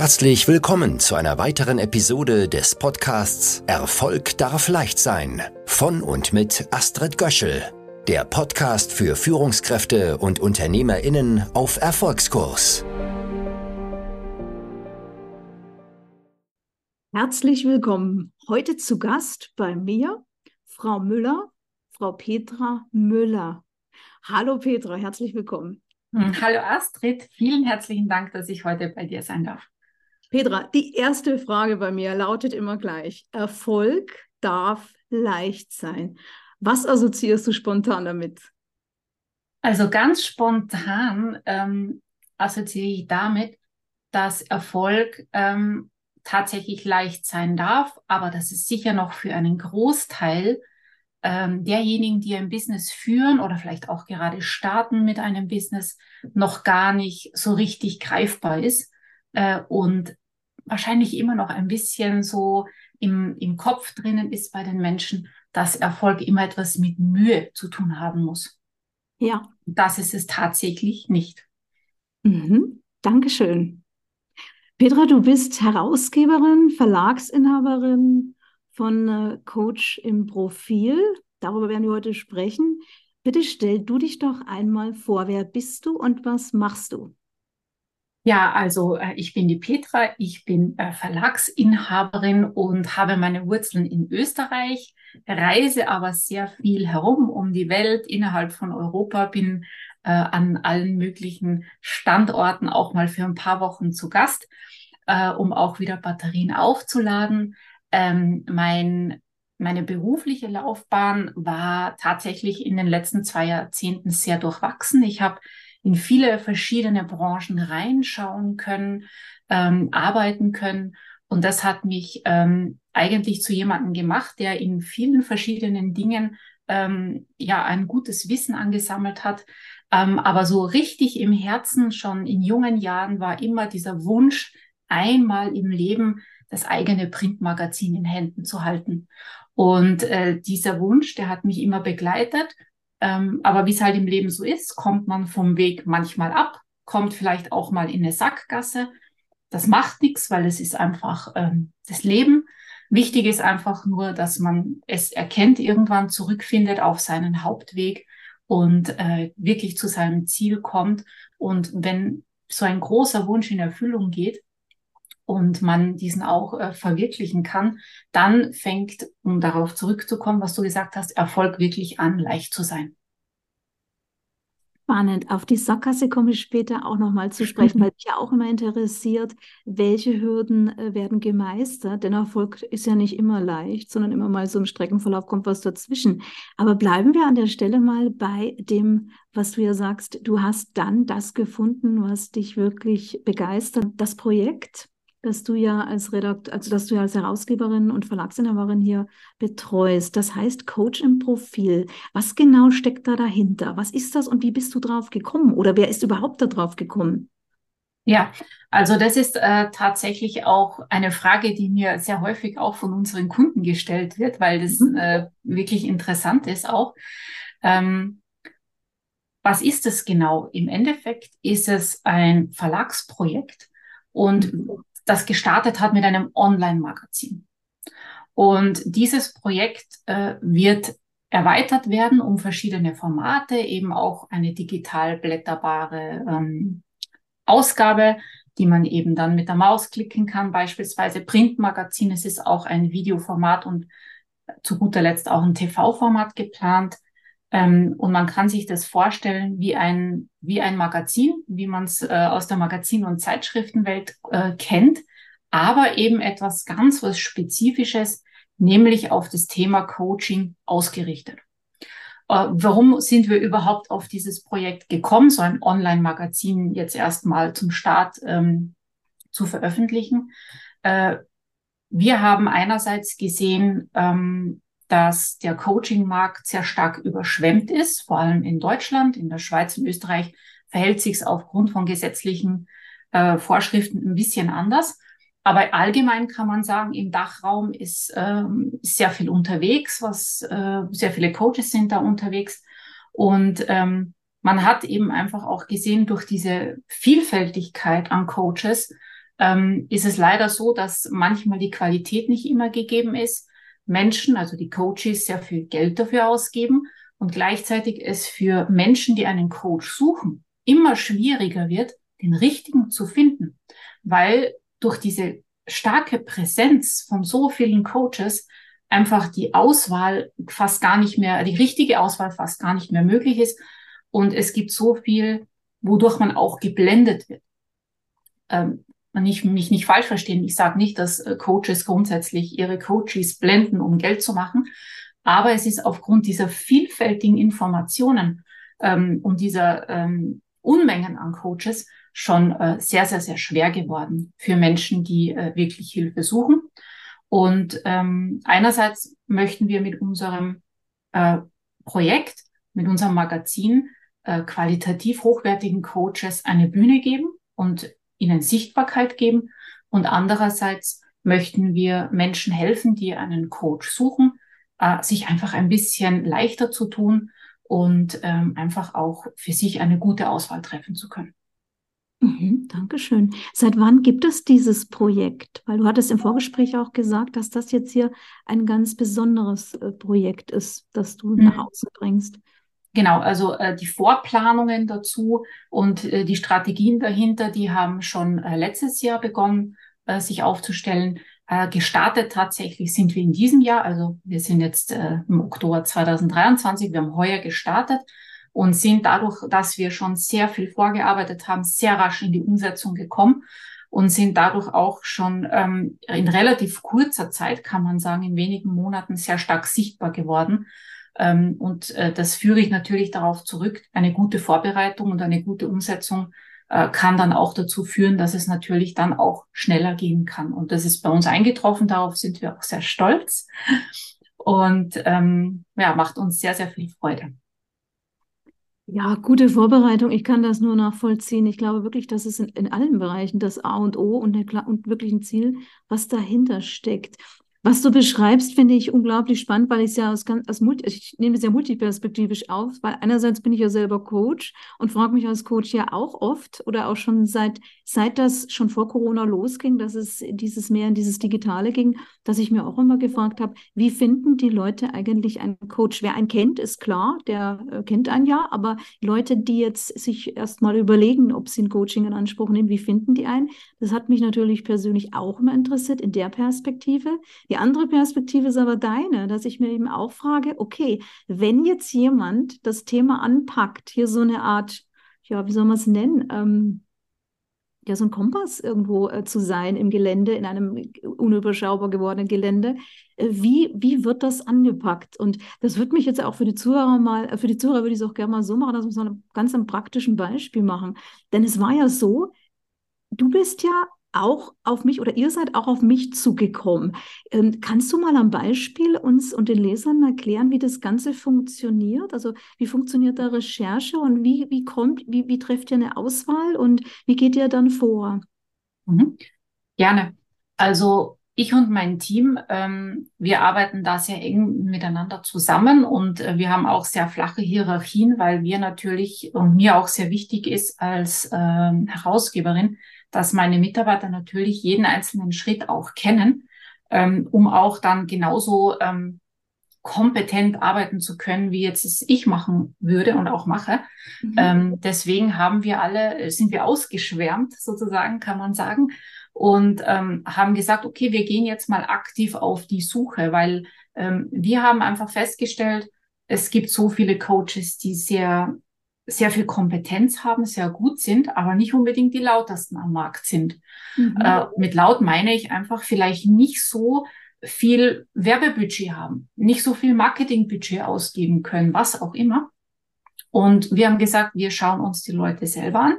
Herzlich willkommen zu einer weiteren Episode des Podcasts Erfolg darf leicht sein von und mit Astrid Göschel, der Podcast für Führungskräfte und Unternehmerinnen auf Erfolgskurs. Herzlich willkommen. Heute zu Gast bei mir Frau Müller, Frau Petra Müller. Hallo Petra, herzlich willkommen. Hm, hallo Astrid, vielen herzlichen Dank, dass ich heute bei dir sein darf. Petra, die erste Frage bei mir lautet immer gleich. Erfolg darf leicht sein. Was assoziierst du spontan damit? Also ganz spontan ähm, assoziiere ich damit, dass Erfolg ähm, tatsächlich leicht sein darf, aber dass es sicher noch für einen Großteil ähm, derjenigen, die ein Business führen oder vielleicht auch gerade starten mit einem Business, noch gar nicht so richtig greifbar ist äh, und wahrscheinlich immer noch ein bisschen so im, im Kopf drinnen ist bei den Menschen, dass Erfolg immer etwas mit Mühe zu tun haben muss. Ja. Das ist es tatsächlich nicht. Mhm. Dankeschön. Petra, du bist Herausgeberin, Verlagsinhaberin von äh, Coach im Profil. Darüber werden wir heute sprechen. Bitte stell du dich doch einmal vor. Wer bist du und was machst du? Ja, also äh, ich bin die Petra, ich bin äh, Verlagsinhaberin und habe meine Wurzeln in Österreich, reise aber sehr viel herum um die Welt innerhalb von Europa, bin äh, an allen möglichen Standorten auch mal für ein paar Wochen zu Gast, äh, um auch wieder Batterien aufzuladen. Ähm, mein, meine berufliche Laufbahn war tatsächlich in den letzten zwei Jahrzehnten sehr durchwachsen. Ich habe in viele verschiedene Branchen reinschauen können, ähm, arbeiten können. Und das hat mich ähm, eigentlich zu jemandem gemacht, der in vielen verschiedenen Dingen ähm, ja ein gutes Wissen angesammelt hat. Ähm, aber so richtig im Herzen schon in jungen Jahren war immer dieser Wunsch, einmal im Leben das eigene Printmagazin in Händen zu halten. Und äh, dieser Wunsch, der hat mich immer begleitet. Ähm, aber wie es halt im Leben so ist, kommt man vom Weg manchmal ab, kommt vielleicht auch mal in eine Sackgasse. Das macht nichts, weil es ist einfach ähm, das Leben. Wichtig ist einfach nur, dass man es erkennt, irgendwann zurückfindet auf seinen Hauptweg und äh, wirklich zu seinem Ziel kommt. Und wenn so ein großer Wunsch in Erfüllung geht, und man diesen auch äh, verwirklichen kann, dann fängt, um darauf zurückzukommen, was du gesagt hast, Erfolg wirklich an, leicht zu sein. Spannend. Auf die Sackgasse komme ich später auch nochmal zu sprechen, weil mich ja auch immer interessiert, welche Hürden äh, werden gemeistert. Denn Erfolg ist ja nicht immer leicht, sondern immer mal so im Streckenverlauf kommt was dazwischen. Aber bleiben wir an der Stelle mal bei dem, was du ja sagst. Du hast dann das gefunden, was dich wirklich begeistert. Das Projekt, dass du ja als Redakt also dass du ja als Herausgeberin und Verlagsinhaberin hier betreust. Das heißt Coach im Profil. Was genau steckt da dahinter? Was ist das und wie bist du drauf gekommen? Oder wer ist überhaupt da drauf gekommen? Ja, also das ist äh, tatsächlich auch eine Frage, die mir sehr häufig auch von unseren Kunden gestellt wird, weil das mhm. äh, wirklich interessant ist auch. Ähm, was ist es genau? Im Endeffekt ist es ein Verlagsprojekt und mhm das gestartet hat mit einem Online-Magazin. Und dieses Projekt äh, wird erweitert werden um verschiedene Formate, eben auch eine digital blätterbare ähm, Ausgabe, die man eben dann mit der Maus klicken kann, beispielsweise Printmagazin. Es ist auch ein Videoformat und zu guter Letzt auch ein TV-Format geplant. Ähm, und man kann sich das vorstellen wie ein, wie ein Magazin, wie man es äh, aus der Magazin- und Zeitschriftenwelt äh, kennt, aber eben etwas ganz was Spezifisches, nämlich auf das Thema Coaching ausgerichtet. Äh, warum sind wir überhaupt auf dieses Projekt gekommen, so ein Online-Magazin jetzt erstmal zum Start ähm, zu veröffentlichen? Äh, wir haben einerseits gesehen, ähm, dass der Coaching-Markt sehr stark überschwemmt ist, vor allem in Deutschland, in der Schweiz und Österreich verhält sich es aufgrund von gesetzlichen äh, Vorschriften ein bisschen anders. Aber allgemein kann man sagen, im Dachraum ist, ähm, sehr viel unterwegs, was äh, sehr viele Coaches sind da unterwegs. Und ähm, man hat eben einfach auch gesehen, durch diese Vielfältigkeit an Coaches, ähm, ist es leider so, dass manchmal die Qualität nicht immer gegeben ist. Menschen, also die Coaches, sehr viel Geld dafür ausgeben und gleichzeitig es für Menschen, die einen Coach suchen, immer schwieriger wird, den richtigen zu finden, weil durch diese starke Präsenz von so vielen Coaches einfach die Auswahl fast gar nicht mehr, die richtige Auswahl fast gar nicht mehr möglich ist. Und es gibt so viel, wodurch man auch geblendet wird. Ähm, nicht, mich nicht falsch verstehen. Ich sage nicht, dass äh, Coaches grundsätzlich ihre Coaches blenden, um Geld zu machen. Aber es ist aufgrund dieser vielfältigen Informationen ähm, und dieser ähm, Unmengen an Coaches schon äh, sehr, sehr, sehr schwer geworden für Menschen, die äh, wirklich Hilfe suchen. Und ähm, einerseits möchten wir mit unserem äh, Projekt, mit unserem Magazin äh, qualitativ hochwertigen Coaches eine Bühne geben und ihnen Sichtbarkeit geben. Und andererseits möchten wir Menschen helfen, die einen Coach suchen, äh, sich einfach ein bisschen leichter zu tun und ähm, einfach auch für sich eine gute Auswahl treffen zu können. Mhm, Dankeschön. Seit wann gibt es dieses Projekt? Weil du hattest im Vorgespräch auch gesagt, dass das jetzt hier ein ganz besonderes äh, Projekt ist, das du mhm. nach außen bringst. Genau, also äh, die Vorplanungen dazu und äh, die Strategien dahinter, die haben schon äh, letztes Jahr begonnen, äh, sich aufzustellen. Äh, gestartet tatsächlich sind wir in diesem Jahr, also wir sind jetzt äh, im Oktober 2023, wir haben heuer gestartet und sind dadurch, dass wir schon sehr viel vorgearbeitet haben, sehr rasch in die Umsetzung gekommen und sind dadurch auch schon ähm, in relativ kurzer Zeit, kann man sagen, in wenigen Monaten sehr stark sichtbar geworden. Ähm, und äh, das führe ich natürlich darauf zurück. Eine gute Vorbereitung und eine gute Umsetzung äh, kann dann auch dazu führen, dass es natürlich dann auch schneller gehen kann. Und das ist bei uns eingetroffen. Darauf sind wir auch sehr stolz und ähm, ja, macht uns sehr, sehr viel Freude. Ja, gute Vorbereitung. Ich kann das nur nachvollziehen. Ich glaube wirklich, dass es in, in allen Bereichen das A und O und, der, und wirklich ein Ziel, was dahinter steckt. Was du beschreibst, finde ich unglaublich spannend, weil ich es ja aus, aus Multi, ich nehme es ja multiperspektivisch auf, weil einerseits bin ich ja selber Coach und frage mich als Coach ja auch oft oder auch schon seit, seit das schon vor Corona losging, dass es dieses mehr in dieses Digitale ging, dass ich mir auch immer gefragt habe, wie finden die Leute eigentlich einen Coach? Wer einen kennt, ist klar, der äh, kennt einen ja, aber Leute, die jetzt sich erstmal überlegen, ob sie ein Coaching in Anspruch nehmen, wie finden die einen? Das hat mich natürlich persönlich auch immer interessiert in der Perspektive. Die andere Perspektive ist aber deine, dass ich mir eben auch frage, okay, wenn jetzt jemand das Thema anpackt, hier so eine Art, ja, wie soll man es nennen, ähm, ja, so ein Kompass irgendwo äh, zu sein im Gelände, in einem unüberschaubar gewordenen Gelände. Äh, wie, wie wird das angepackt? Und das würde mich jetzt auch für die Zuhörer mal, äh, für die Zuhörer würde ich es auch gerne mal so machen, dass wir so ein ganz ein praktischen Beispiel machen. Denn es war ja so, du bist ja auch auf mich oder ihr seid auch auf mich zugekommen. Ähm, kannst du mal am Beispiel uns und den Lesern erklären, wie das Ganze funktioniert? Also wie funktioniert da Recherche und wie, wie kommt, wie, wie trefft ihr eine Auswahl und wie geht ihr dann vor? Mhm. Gerne. Also ich und mein Team, ähm, wir arbeiten da sehr eng miteinander zusammen und äh, wir haben auch sehr flache Hierarchien, weil wir natürlich und mir auch sehr wichtig ist als ähm, Herausgeberin, dass meine Mitarbeiter natürlich jeden einzelnen Schritt auch kennen, ähm, um auch dann genauso ähm, kompetent arbeiten zu können, wie jetzt es ich machen würde und auch mache. Mhm. Ähm, deswegen haben wir alle, sind wir ausgeschwärmt, sozusagen, kann man sagen, und ähm, haben gesagt, okay, wir gehen jetzt mal aktiv auf die Suche, weil ähm, wir haben einfach festgestellt, es gibt so viele Coaches, die sehr sehr viel Kompetenz haben, sehr gut sind, aber nicht unbedingt die lautesten am Markt sind. Mhm. Äh, mit laut meine ich einfach vielleicht nicht so viel Werbebudget haben, nicht so viel Marketingbudget ausgeben können, was auch immer. Und wir haben gesagt, wir schauen uns die Leute selber an.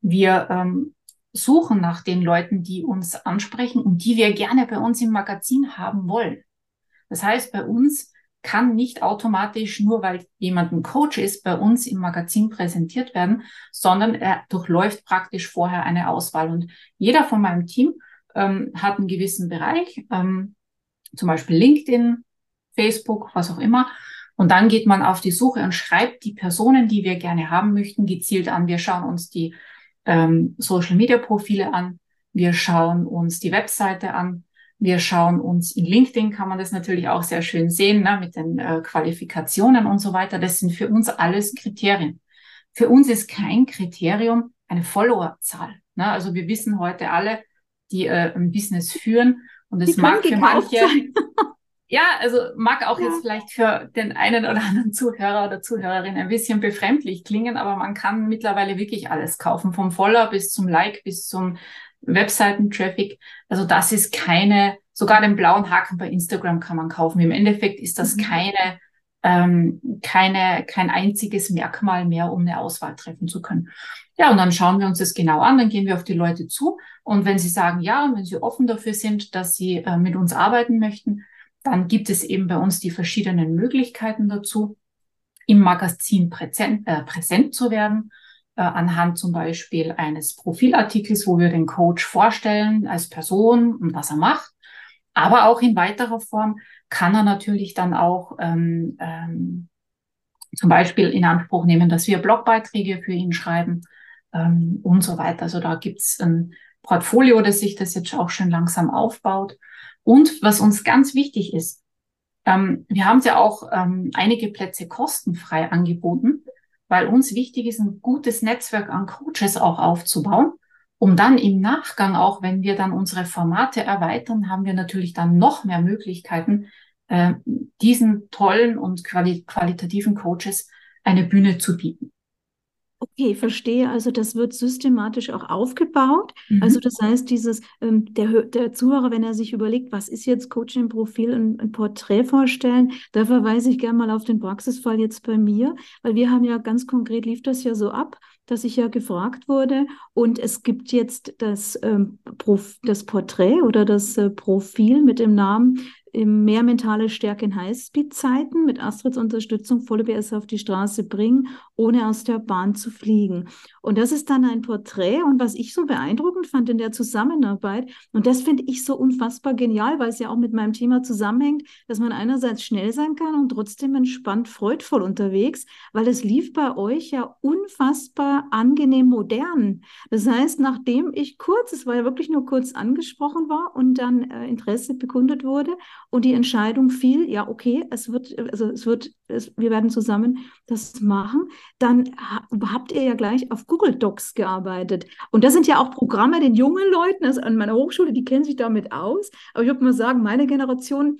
Wir ähm, suchen nach den Leuten, die uns ansprechen und die wir gerne bei uns im Magazin haben wollen. Das heißt, bei uns kann nicht automatisch nur, weil jemand ein Coach ist, bei uns im Magazin präsentiert werden, sondern er durchläuft praktisch vorher eine Auswahl. Und jeder von meinem Team ähm, hat einen gewissen Bereich, ähm, zum Beispiel LinkedIn, Facebook, was auch immer. Und dann geht man auf die Suche und schreibt die Personen, die wir gerne haben möchten, gezielt an. Wir schauen uns die ähm, Social-Media-Profile an. Wir schauen uns die Webseite an. Wir schauen uns in LinkedIn kann man das natürlich auch sehr schön sehen, ne, mit den äh, Qualifikationen und so weiter. Das sind für uns alles Kriterien. Für uns ist kein Kriterium eine Followerzahl. Ne? Also wir wissen heute alle, die äh, ein Business führen und es mag für manche, ja, also mag auch ja. jetzt vielleicht für den einen oder anderen Zuhörer oder Zuhörerin ein bisschen befremdlich klingen, aber man kann mittlerweile wirklich alles kaufen, vom Follower bis zum Like bis zum Webseiten-Traffic. Also das ist keine, sogar den blauen Haken bei Instagram kann man kaufen. Im Endeffekt ist das mhm. keine, ähm, keine, kein einziges Merkmal mehr, um eine Auswahl treffen zu können. Ja, und dann schauen wir uns das genau an, dann gehen wir auf die Leute zu und wenn sie sagen ja und wenn sie offen dafür sind, dass sie äh, mit uns arbeiten möchten, dann gibt es eben bei uns die verschiedenen Möglichkeiten dazu, im Magazin präsent, äh, präsent zu werden anhand zum Beispiel eines Profilartikels, wo wir den Coach vorstellen als Person und was er macht. Aber auch in weiterer Form kann er natürlich dann auch ähm, ähm, zum Beispiel in Anspruch nehmen, dass wir Blogbeiträge für ihn schreiben ähm, und so weiter. Also da gibt's ein Portfolio, das sich das jetzt auch schon langsam aufbaut. Und was uns ganz wichtig ist, ähm, wir haben ja auch ähm, einige Plätze kostenfrei angeboten weil uns wichtig ist, ein gutes Netzwerk an Coaches auch aufzubauen, um dann im Nachgang auch, wenn wir dann unsere Formate erweitern, haben wir natürlich dann noch mehr Möglichkeiten, äh, diesen tollen und quali qualitativen Coaches eine Bühne zu bieten. Okay, verstehe. Also das wird systematisch auch aufgebaut. Mhm. Also das heißt, dieses ähm, der, der Zuhörer, wenn er sich überlegt, was ist jetzt Coaching-Profil, ein, ein Porträt vorstellen, da verweise ich gerne mal auf den Praxisfall jetzt bei mir, weil wir haben ja ganz konkret lief das ja so ab, dass ich ja gefragt wurde und es gibt jetzt das, ähm, Prof, das Porträt oder das äh, Profil mit dem Namen mehr mentale Stärke in Highspeed-Zeiten mit Astrids Unterstützung volle PS auf die Straße bringen, ohne aus der Bahn zu fliegen. Und das ist dann ein Porträt und was ich so beeindruckend fand in der Zusammenarbeit, und das finde ich so unfassbar genial, weil es ja auch mit meinem Thema zusammenhängt, dass man einerseits schnell sein kann und trotzdem entspannt, freudvoll unterwegs, weil es lief bei euch ja unfassbar angenehm modern. Das heißt, nachdem ich kurz, es war ja wirklich nur kurz angesprochen war und dann äh, Interesse bekundet wurde, und die Entscheidung fiel, ja, okay, es wird, also es wird, es, wir werden zusammen das machen, dann habt ihr ja gleich auf Google Docs gearbeitet. Und das sind ja auch Programme den jungen Leuten, also an meiner Hochschule, die kennen sich damit aus. Aber ich würde mal sagen, meine Generation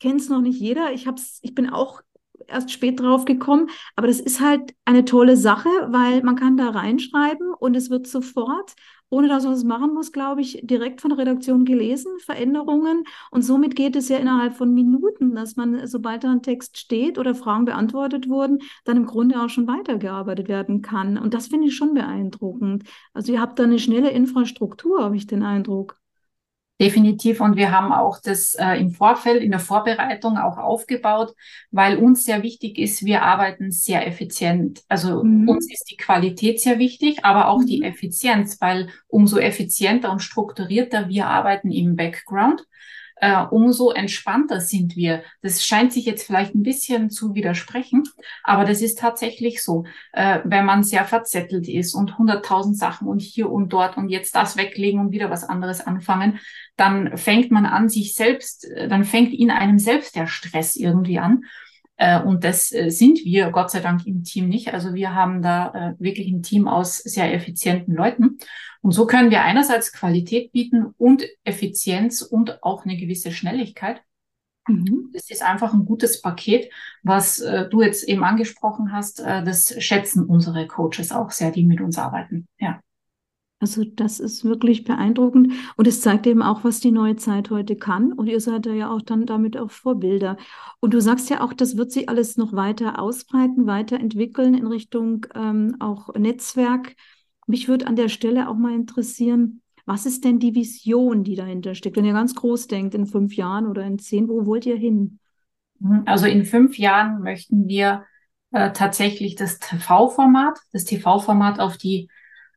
kennt es noch nicht jeder. Ich hab's, ich bin auch erst spät drauf gekommen. Aber das ist halt eine tolle Sache, weil man kann da reinschreiben und es wird sofort ohne dass man es machen muss, glaube ich, direkt von der Redaktion gelesen, Veränderungen. Und somit geht es ja innerhalb von Minuten, dass man, sobald da ein Text steht oder Fragen beantwortet wurden, dann im Grunde auch schon weitergearbeitet werden kann. Und das finde ich schon beeindruckend. Also ihr habt da eine schnelle Infrastruktur, habe ich den Eindruck. Definitiv. Und wir haben auch das äh, im Vorfeld, in der Vorbereitung auch aufgebaut, weil uns sehr wichtig ist, wir arbeiten sehr effizient. Also mhm. uns ist die Qualität sehr wichtig, aber auch mhm. die Effizienz, weil umso effizienter und strukturierter wir arbeiten im Background, äh, umso entspannter sind wir. Das scheint sich jetzt vielleicht ein bisschen zu widersprechen, aber das ist tatsächlich so. Äh, wenn man sehr verzettelt ist und hunderttausend Sachen und hier und dort und jetzt das weglegen und wieder was anderes anfangen, dann fängt man an, sich selbst, äh, dann fängt in einem selbst der Stress irgendwie an. Äh, und das äh, sind wir Gott sei Dank im Team nicht. Also wir haben da wirklich ein Team aus sehr effizienten Leuten. Und so können wir einerseits Qualität bieten und Effizienz und auch eine gewisse Schnelligkeit. Mhm. Das ist einfach ein gutes Paket, was äh, du jetzt eben angesprochen hast. Äh, das schätzen unsere Coaches auch sehr, die mit uns arbeiten. Ja. Also das ist wirklich beeindruckend und es zeigt eben auch, was die neue Zeit heute kann. Und ihr seid ja auch dann damit auch Vorbilder. Und du sagst ja auch, das wird sich alles noch weiter ausbreiten, weiterentwickeln in Richtung ähm, auch Netzwerk. Mich würde an der Stelle auch mal interessieren, was ist denn die Vision, die dahinter steckt? Wenn ihr ganz groß denkt, in fünf Jahren oder in zehn, wo wollt ihr hin? Mhm. Also in fünf Jahren möchten wir äh, tatsächlich das TV-Format, das TV-Format auf die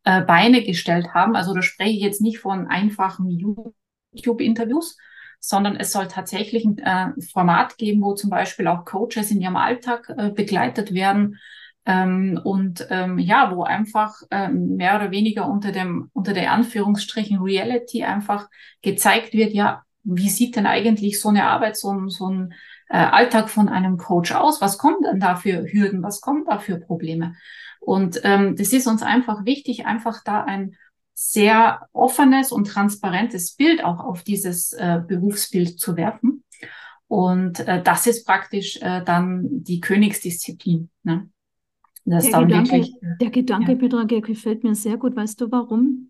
äh, Beine gestellt haben. Also da spreche ich jetzt nicht von einfachen YouTube-Interviews, sondern es soll tatsächlich ein äh, Format geben, wo zum Beispiel auch Coaches in ihrem Alltag äh, begleitet werden, Ähm, und ähm, ja, wo einfach ähm, mehr oder weniger unter dem unter der Anführungsstrichen Reality einfach gezeigt wird, ja, wie sieht denn eigentlich so eine Arbeit, so, ein so ein äh, Alltag von einem Coach aus? Was kommen denn da für Hürden? Was kommen da für Probleme? Und ähm, das ist uns einfach wichtig, einfach da ein sehr offenes und transparentes Bild auch auf dieses äh, Berufsbild zu werfen. Und äh, das ist praktisch äh, dann die Königsdisziplin. Ne? Das der, Gedanke, wirklich, der Gedanke, ja. Petra, gefällt mir sehr gut. Weißt du warum?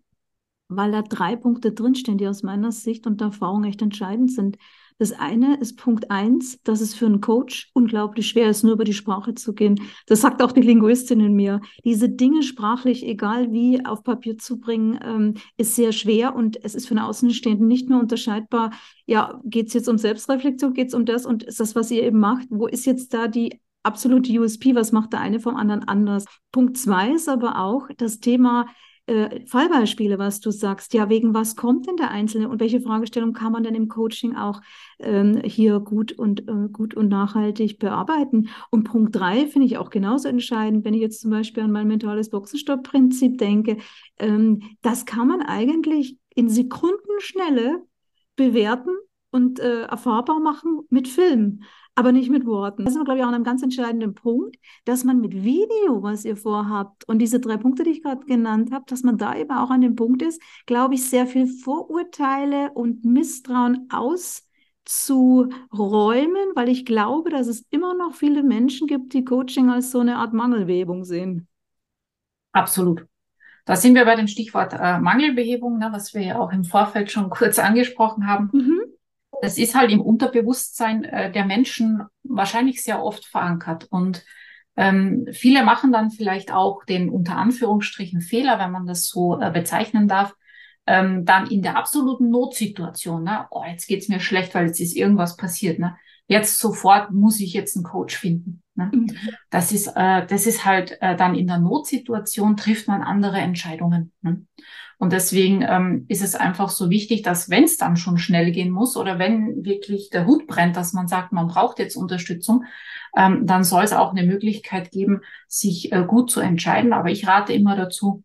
Weil da drei Punkte drinstehen, die aus meiner Sicht und Erfahrung echt entscheidend sind. Das eine ist Punkt eins, dass es für einen Coach unglaublich schwer ist, nur über die Sprache zu gehen. Das sagt auch die Linguistin in mir. Diese Dinge sprachlich, egal wie, auf Papier zu bringen, ähm, ist sehr schwer und es ist für einen Außenstehenden nicht mehr unterscheidbar. Ja, geht es jetzt um Selbstreflexion, geht es um das und ist das, was ihr eben macht? Wo ist jetzt da die absolute USP? Was macht der eine vom anderen anders? Punkt zwei ist aber auch das Thema, äh, Fallbeispiele, was du sagst. Ja, wegen was kommt denn der Einzelne und welche Fragestellung kann man denn im Coaching auch ähm, hier gut und äh, gut und nachhaltig bearbeiten? Und Punkt drei finde ich auch genauso entscheidend, wenn ich jetzt zum Beispiel an mein mentales Boxenstopp-Prinzip denke. Ähm, das kann man eigentlich in Sekundenschnelle bewerten und äh, erfahrbar machen mit Film aber nicht mit Worten. Das ist, glaube ich, auch ein ganz entscheidender Punkt, dass man mit Video, was ihr vorhabt, und diese drei Punkte, die ich gerade genannt habe, dass man da eben auch an dem Punkt ist, glaube ich, sehr viel Vorurteile und Misstrauen auszuräumen, weil ich glaube, dass es immer noch viele Menschen gibt, die Coaching als so eine Art Mangelbehebung sehen. Absolut. Da sind wir bei dem Stichwort äh, Mangelbehebung, ne, was wir ja auch im Vorfeld schon kurz angesprochen haben. Mhm das ist halt im Unterbewusstsein äh, der Menschen wahrscheinlich sehr oft verankert. Und ähm, viele machen dann vielleicht auch den unter Anführungsstrichen Fehler, wenn man das so äh, bezeichnen darf, ähm, dann in der absoluten Notsituation, ne? oh, jetzt geht's mir schlecht, weil jetzt ist irgendwas passiert, ne? jetzt sofort muss ich jetzt einen Coach finden. Ne? Mhm. Das ist, äh, das ist halt äh, dann in der Notsituation trifft man andere Entscheidungen. Ne? Und deswegen ähm, ist es einfach so wichtig, dass wenn es dann schon schnell gehen muss oder wenn wirklich der Hut brennt, dass man sagt, man braucht jetzt Unterstützung, ähm, dann soll es auch eine Möglichkeit geben, sich äh, gut zu entscheiden. Aber ich rate immer dazu,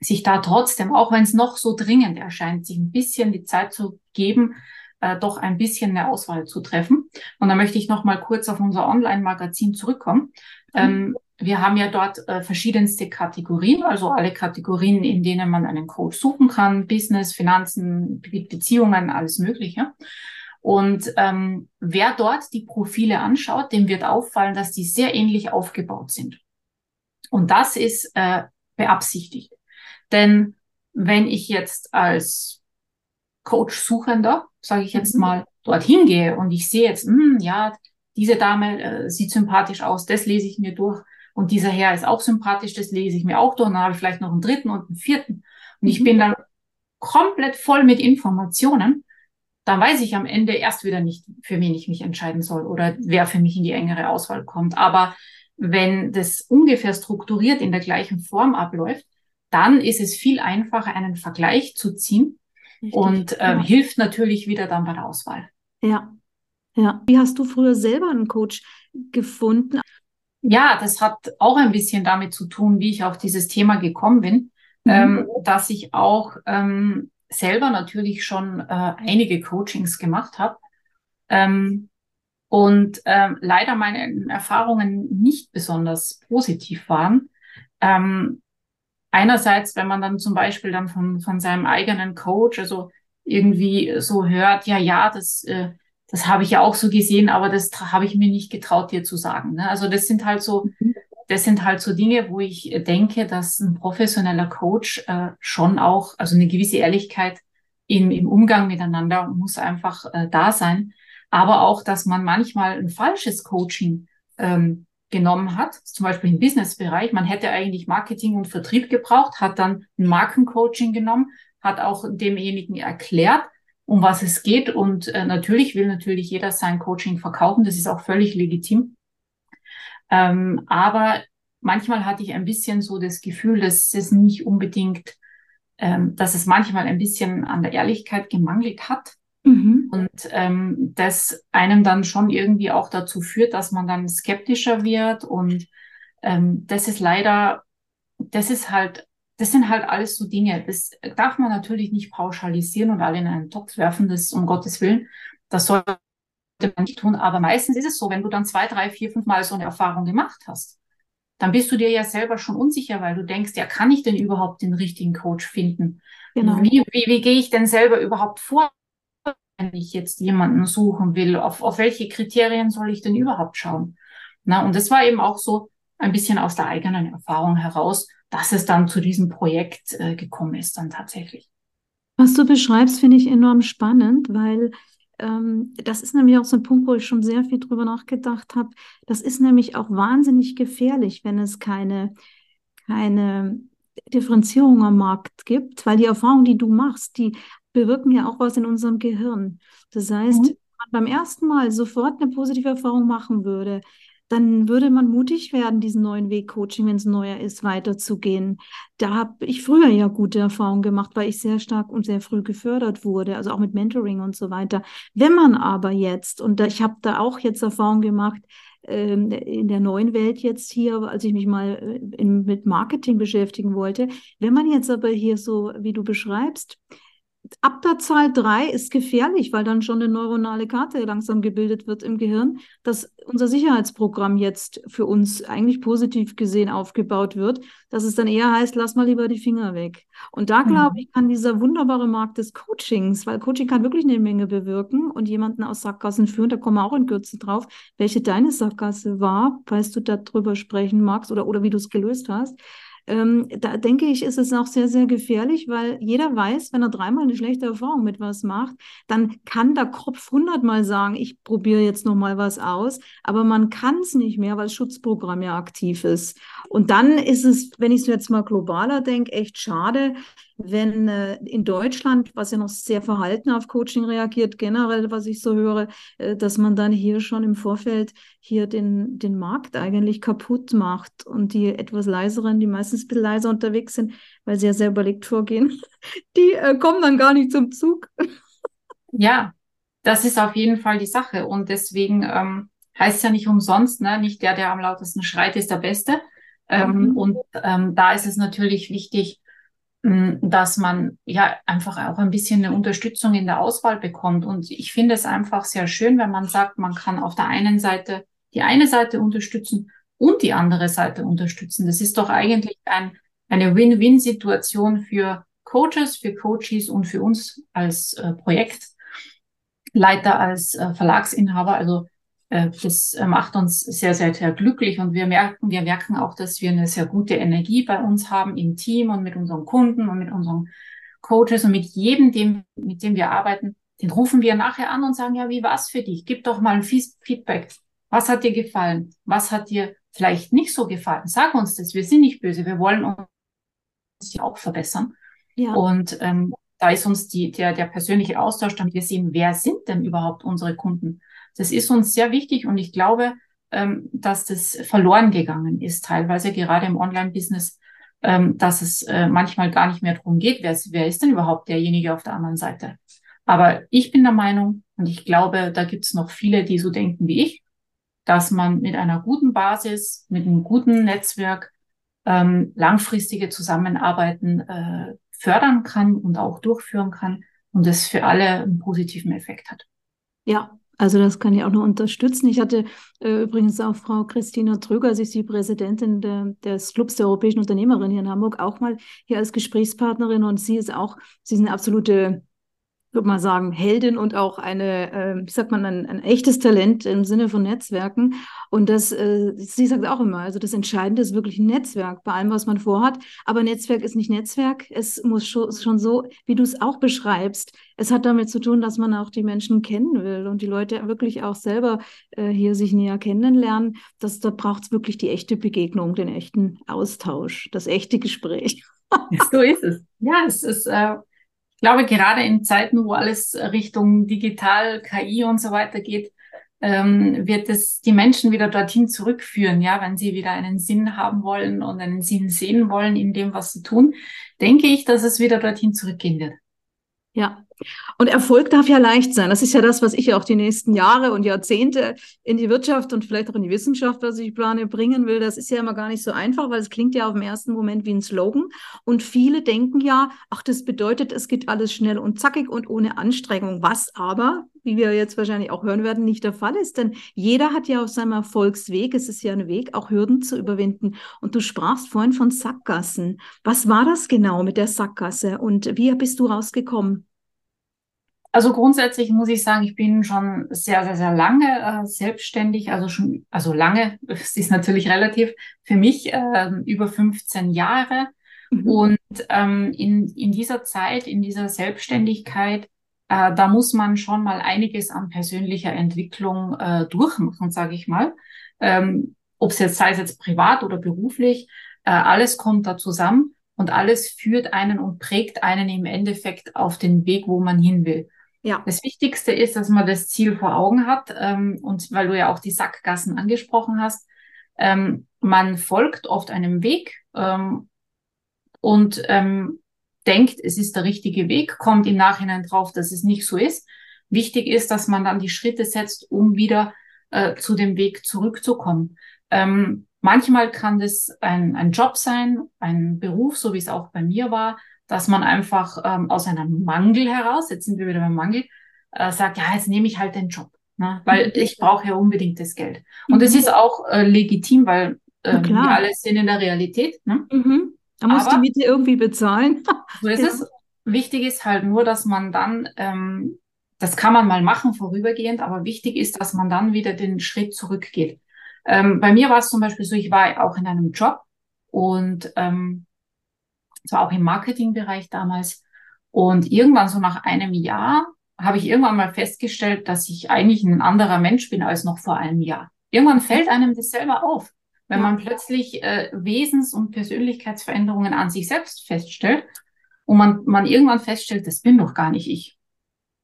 sich da trotzdem, auch wenn es noch so dringend erscheint, sich ein bisschen die Zeit zu geben, äh, doch ein bisschen eine Auswahl zu treffen. Und da möchte ich noch mal kurz auf unser Online-Magazin zurückkommen. Mhm. Ähm, wir haben ja dort äh, verschiedenste Kategorien, also alle Kategorien, in denen man einen Coach suchen kann, Business, Finanzen, Be Beziehungen, alles Mögliche. Und ähm, wer dort die Profile anschaut, dem wird auffallen, dass die sehr ähnlich aufgebaut sind. Und das ist äh, beabsichtigt. Denn wenn ich jetzt als Coach-Suchender, sage ich jetzt mhm. mal, dorthin gehe und ich sehe jetzt, mh, hm, ja, diese Dame äh, sieht sympathisch aus, das lese ich mir durch und dieser Herr ist auch sympathisch, das lese ich mir auch durch. Und dann habe ich vielleicht noch einen dritten und einen vierten. Und ich mhm. bin dann komplett voll mit Informationen. Dann weiß ich am Ende erst wieder nicht, für wen ich mich entscheiden soll oder wer für mich in die engere Auswahl kommt. Aber wenn das ungefähr strukturiert in der gleichen Form abläuft, dann ist es viel einfacher, einen Vergleich zu ziehen Richtig, und äh, ja. hilft natürlich wieder dann bei der Auswahl. Ja, ja. Wie hast du früher selber einen Coach gefunden? Ja, das hat auch ein bisschen damit zu tun, wie ich auf dieses Thema gekommen bin, mhm. ähm, dass ich auch ähm, selber natürlich schon äh, einige Coachings gemacht habe ähm, und ähm, leider meine Erfahrungen nicht besonders positiv waren. Ähm, einerseits, wenn man dann zum Beispiel dann von, von seinem eigenen Coach, also irgendwie so hört, ja, ja, das äh, das habe ich ja auch so gesehen, aber das habe ich mir nicht getraut, dir zu sagen. Ne? Also das sind halt so, mhm. das sind halt so Dinge, wo ich denke, dass ein professioneller Coach äh, schon auch, also eine gewisse Ehrlichkeit im, im Umgang miteinander muss einfach äh, da sein. Aber auch, dass man manchmal ein falsches Coaching ähm, genommen hat, zum Beispiel im Businessbereich. Man hätte eigentlich Marketing und Vertrieb gebraucht, hat dann ein Markencoaching genommen, hat auch demjenigen erklärt, um was es geht. Und äh, natürlich will natürlich jeder sein Coaching verkaufen. Das ist auch völlig legitim. Ähm, aber manchmal hatte ich ein bisschen so das Gefühl, dass es nicht unbedingt, ähm, dass es manchmal ein bisschen an der Ehrlichkeit gemangelt hat. Mhm. Und ähm, das einem dann schon irgendwie auch dazu führt, dass man dann skeptischer wird und ähm, das ist leider, das ist halt, das sind halt alles so Dinge. Das darf man natürlich nicht pauschalisieren und alle in einen Topf werfen, das um Gottes Willen. Das sollte man nicht tun. Aber meistens ist es so, wenn du dann zwei, drei, vier, fünf Mal so eine Erfahrung gemacht hast, dann bist du dir ja selber schon unsicher, weil du denkst, ja, kann ich denn überhaupt den richtigen Coach finden? Genau. Wie, wie, wie gehe ich denn selber überhaupt vor, wenn ich jetzt jemanden suchen will? Auf, auf welche Kriterien soll ich denn überhaupt schauen? Na, und das war eben auch so ein bisschen aus der eigenen Erfahrung heraus, dass es dann zu diesem Projekt äh, gekommen ist, dann tatsächlich. Was du beschreibst, finde ich enorm spannend, weil ähm, das ist nämlich auch so ein Punkt, wo ich schon sehr viel drüber nachgedacht habe. Das ist nämlich auch wahnsinnig gefährlich, wenn es keine, keine Differenzierung am Markt gibt, weil die Erfahrungen, die du machst, die bewirken ja auch was in unserem Gehirn. Das heißt, mhm. wenn man beim ersten Mal sofort eine positive Erfahrung machen würde, dann würde man mutig werden, diesen neuen Weg Coaching, wenn es neuer ist, weiterzugehen. Da habe ich früher ja gute Erfahrungen gemacht, weil ich sehr stark und sehr früh gefördert wurde, also auch mit Mentoring und so weiter. Wenn man aber jetzt, und ich habe da auch jetzt Erfahrungen gemacht, ähm, in der neuen Welt jetzt hier, als ich mich mal äh, in, mit Marketing beschäftigen wollte. Wenn man jetzt aber hier so, wie du beschreibst, ab der Zahl drei ist gefährlich, weil dann schon eine neuronale Karte langsam gebildet wird im Gehirn, dass unser Sicherheitsprogramm jetzt für uns eigentlich positiv gesehen aufgebaut wird, dass es dann eher heißt, lass mal lieber die Finger weg. Und da glaube mhm. ich, kann dieser wunderbare Markt des Coachings, weil Coaching kann wirklich eine Menge bewirken und jemanden aus Sackgassen führen, da kommen wir auch in Kürze drauf, welche deine Sackgasse war, falls du darüber sprechen magst oder, oder wie du es gelöst hast. Ähm, da denke ich, ist es auch sehr, sehr gefährlich, weil jeder weiß, wenn er dreimal eine schlechte Erfahrung mit was macht, dann kann der Kopf hundertmal sagen, ich probiere jetzt noch mal was aus, aber man kann es nicht mehr, weil das Schutzprogramm ja aktiv ist. Und dann ist es, wenn ich es jetzt mal globaler denke, echt schade, wenn äh, in Deutschland, was ja noch sehr verhalten auf Coaching reagiert, generell, was ich so höre, äh, dass man dann hier schon im Vorfeld hier den, den Markt eigentlich kaputt macht und die etwas leiseren, die meistens ein bisschen leiser unterwegs sind, weil sie ja sehr überlegt vorgehen, die äh, kommen dann gar nicht zum Zug. Ja, das ist auf jeden Fall die Sache und deswegen ähm, heißt es ja nicht umsonst, ne? nicht der, der am lautesten schreit, ist der Beste. Ähm, mhm. Und ähm, da ist es natürlich wichtig, dass man ja einfach auch ein bisschen eine Unterstützung in der Auswahl bekommt. Und ich finde es einfach sehr schön, wenn man sagt, man kann auf der einen Seite die eine Seite unterstützen und die andere Seite unterstützen. Das ist doch eigentlich ein, eine Win-Win-Situation für Coaches, für Coaches und für uns als äh, Projektleiter, als äh, Verlagsinhaber. Also das äh, macht uns sehr, sehr, sehr glücklich und wir merken, wir merken auch, dass wir eine sehr gute Energie bei uns haben im Team und mit unseren Kunden und mit unseren Coaches und mit jedem, dem, mit dem wir arbeiten. Den rufen wir nachher an und sagen, ja, wie war's für dich? Gib doch mal ein Feedback. Was hat dir gefallen? Was hat dir vielleicht nicht so gefallen? Sag uns das. Wir sind nicht böse. Wir wollen uns ja auch verbessern. Ja. Und ähm, da ist uns die, der, der persönliche Austausch, damit wir sehen, wer sind denn überhaupt unsere Kunden? Das ist uns sehr wichtig und ich glaube, ähm, dass das verloren gegangen ist, teilweise gerade im Online-Business, ähm, dass es äh, manchmal gar nicht mehr darum geht, wer, wer ist denn überhaupt derjenige auf der anderen Seite. Aber ich bin der Meinung und ich glaube, da gibt es noch viele, die so denken wie ich, dass man mit einer guten Basis, mit einem guten Netzwerk ähm, langfristige Zusammenarbeiten äh, fördern kann und auch durchführen kann und es für alle einen positiven Effekt hat. Ja, also das kann ich auch nur unterstützen. Ich hatte äh, übrigens auch Frau Christina Tröger, sie ist die Präsidentin der, des Clubs der europäischen Unternehmerinnen hier in Hamburg, auch mal hier als Gesprächspartnerin und sie ist auch, sie ist eine absolute würde mal sagen, Heldin und auch eine, äh, wie sagt man, ein, ein, echtes Talent im Sinne von Netzwerken. Und das, äh, sie sagt auch immer, also das Entscheidende ist wirklich ein Netzwerk bei allem, was man vorhat. Aber Netzwerk ist nicht Netzwerk. Es muss schon, schon so, wie du es auch beschreibst. Es hat damit zu tun, dass man auch die Menschen kennen will und die Leute wirklich auch selber äh, hier sich näher kennenlernen. Das, da braucht es wirklich die echte Begegnung, den echten Austausch, das echte Gespräch. so ist es. Ja, es ist äh, ich glaube, gerade in Zeiten, wo alles Richtung digital, KI und so weiter geht, ähm, wird es die Menschen wieder dorthin zurückführen, ja, wenn sie wieder einen Sinn haben wollen und einen Sinn sehen wollen in dem, was sie tun, denke ich, dass es wieder dorthin zurückgehen wird. Ja, Und Erfolg darf ja leicht sein. Das ist ja das, was ich auch die nächsten Jahre und Jahrzehnte in die Wirtschaft und vielleicht auch in die Wissenschaft, was ich plane, bringen will. Das ist ja immer gar nicht so einfach, weil es klingt ja auf dem ersten Moment wie ein Slogan. Und viele denken ja, ach, das bedeutet, es geht alles schnell und zackig und ohne Anstrengung. Was aber, wie wir jetzt wahrscheinlich auch hören werden, nicht der Fall ist. Denn jeder hat ja auf seinem Erfolgsweg, es ist ja ein Weg, auch Hürden zu überwinden. Und du sprachst vorhin von Sackgassen. Was war das genau mit der Sackgasse und wie bist du rausgekommen? Also grundsätzlich muss ich sagen, ich bin schon sehr, sehr, sehr lange äh, selbstständig, also schon, also lange, es ist natürlich relativ, für mich äh, über 15 Jahre. Mhm. Und ähm, in, in dieser Zeit, in dieser Selbstständigkeit, äh, da muss man schon mal einiges an persönlicher Entwicklung äh, durchmachen, sage ich mal. Ähm, Ob es jetzt sei es jetzt privat oder beruflich, äh, alles kommt da zusammen und alles führt einen und prägt einen im Endeffekt auf den Weg, wo man hin will. Ja. Das Wichtigste ist, dass man das Ziel vor Augen hat. Ähm, und weil du ja auch die Sackgassen angesprochen hast, ähm, man folgt oft einem Weg ähm, und ähm, denkt, es ist der richtige Weg, kommt im Nachhinein drauf, dass es nicht so ist. Wichtig ist, dass man dann die Schritte setzt, um wieder äh, zu dem Weg zurückzukommen. Ähm, manchmal kann das ein, ein Job sein, ein Beruf, so wie es auch bei mir war, dass man einfach ähm, aus einem Mangel heraus, jetzt sind wir wieder beim Mangel, äh, sagt, ja, jetzt nehme ich halt den Job, ne? weil mhm. ich brauche ja unbedingt das Geld. Und es mhm. ist auch äh, legitim, weil ähm, wir alle sind in der Realität. Ne? Mhm. Da muss die Miete irgendwie bezahlen. so ist ja. es. Wichtig ist halt nur, dass man dann, ähm, das kann man mal machen vorübergehend, aber wichtig ist, dass man dann wieder den Schritt zurückgeht. Ähm, bei mir war es zum Beispiel so, ich war auch in einem Job und ähm, zwar auch im Marketingbereich damals. Und irgendwann so nach einem Jahr habe ich irgendwann mal festgestellt, dass ich eigentlich ein anderer Mensch bin als noch vor einem Jahr. Irgendwann fällt einem das selber auf, wenn man plötzlich äh, Wesens- und Persönlichkeitsveränderungen an sich selbst feststellt und man, man irgendwann feststellt, das bin doch gar nicht ich.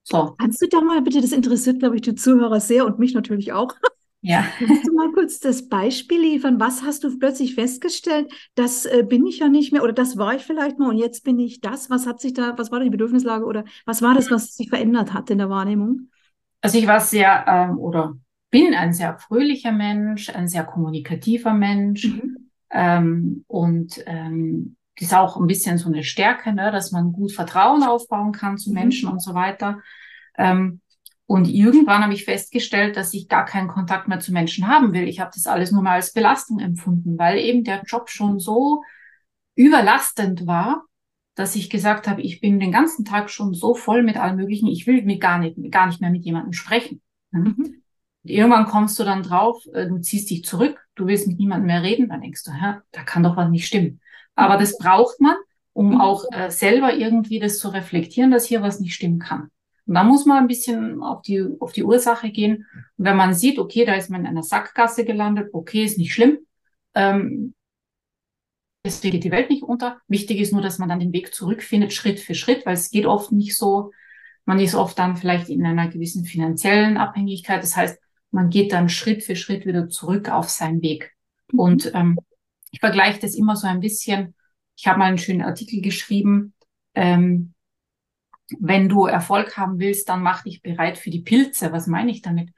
So. Kannst du da mal bitte, das interessiert, glaube ich, die Zuhörer sehr und mich natürlich auch. Ja. Kannst du mal kurz das Beispiel liefern? Was hast du plötzlich festgestellt? Das äh, bin ich ja nicht mehr oder das war ich vielleicht mal und jetzt bin ich das. Was hat sich da, was war da die Bedürfnislage oder was war das, was sich verändert hat in der Wahrnehmung? Also ich war sehr ähm, oder bin ein sehr fröhlicher Mensch, ein sehr kommunikativer Mensch mhm. ähm, und ähm, ist auch ein bisschen so eine Stärke, ne, dass man gut Vertrauen aufbauen kann zu mhm. Menschen und so weiter. Ähm, und irgendwann habe ich festgestellt, dass ich gar keinen Kontakt mehr zu Menschen haben will. Ich habe das alles nur mal als Belastung empfunden, weil eben der Job schon so überlastend war, dass ich gesagt habe, ich bin den ganzen Tag schon so voll mit allem Möglichen, ich will mir gar nicht, gar nicht mehr mit jemandem sprechen. Mhm. Irgendwann kommst du dann drauf, äh, du ziehst dich zurück, du willst mit niemandem mehr reden, dann denkst du, ja, da kann doch was nicht stimmen. Aber das braucht man, um mhm. auch äh, selber irgendwie das zu reflektieren, dass hier was nicht stimmen kann. Und da muss man ein bisschen auf die, auf die Ursache gehen. Und wenn man sieht, okay, da ist man in einer Sackgasse gelandet, okay, ist nicht schlimm. Ähm, es geht die Welt nicht unter. Wichtig ist nur, dass man dann den Weg zurückfindet, Schritt für Schritt, weil es geht oft nicht so. Man ist oft dann vielleicht in einer gewissen finanziellen Abhängigkeit. Das heißt, man geht dann Schritt für Schritt wieder zurück auf seinen Weg. Mhm. Und ähm, ich vergleiche das immer so ein bisschen. Ich habe mal einen schönen Artikel geschrieben. Ähm, wenn du Erfolg haben willst, dann mach dich bereit für die Pilze. Was meine ich damit?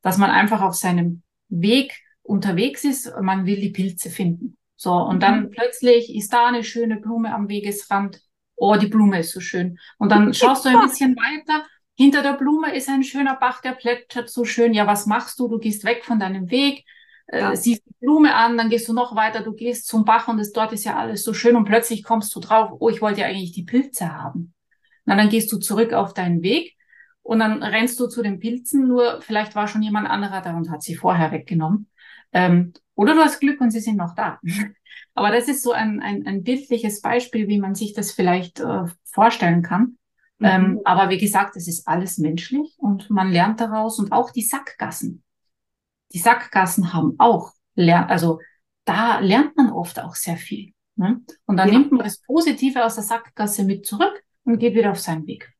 Dass man einfach auf seinem Weg unterwegs ist, man will die Pilze finden. So, und dann mhm. plötzlich ist da eine schöne Blume am Wegesrand. Oh, die Blume ist so schön. Und dann schaust du ein bisschen weiter. Hinter der Blume ist ein schöner Bach, der plätschert so schön. Ja, was machst du? Du gehst weg von deinem Weg, äh, ja. siehst die Blume an, dann gehst du noch weiter, du gehst zum Bach und das, dort ist ja alles so schön und plötzlich kommst du drauf, oh, ich wollte ja eigentlich die Pilze haben. Na, dann gehst du zurück auf deinen Weg und dann rennst du zu den Pilzen, nur vielleicht war schon jemand anderer da und hat sie vorher weggenommen. Ähm, oder du hast Glück und sie sind noch da. Aber das ist so ein, ein, ein bildliches Beispiel, wie man sich das vielleicht äh, vorstellen kann. Mhm. Ähm, aber wie gesagt, es ist alles menschlich und man lernt daraus und auch die Sackgassen. Die Sackgassen haben auch, ler also da lernt man oft auch sehr viel. Ne? Und dann ja. nimmt man das Positive aus der Sackgasse mit zurück und geht wieder auf seinen Weg.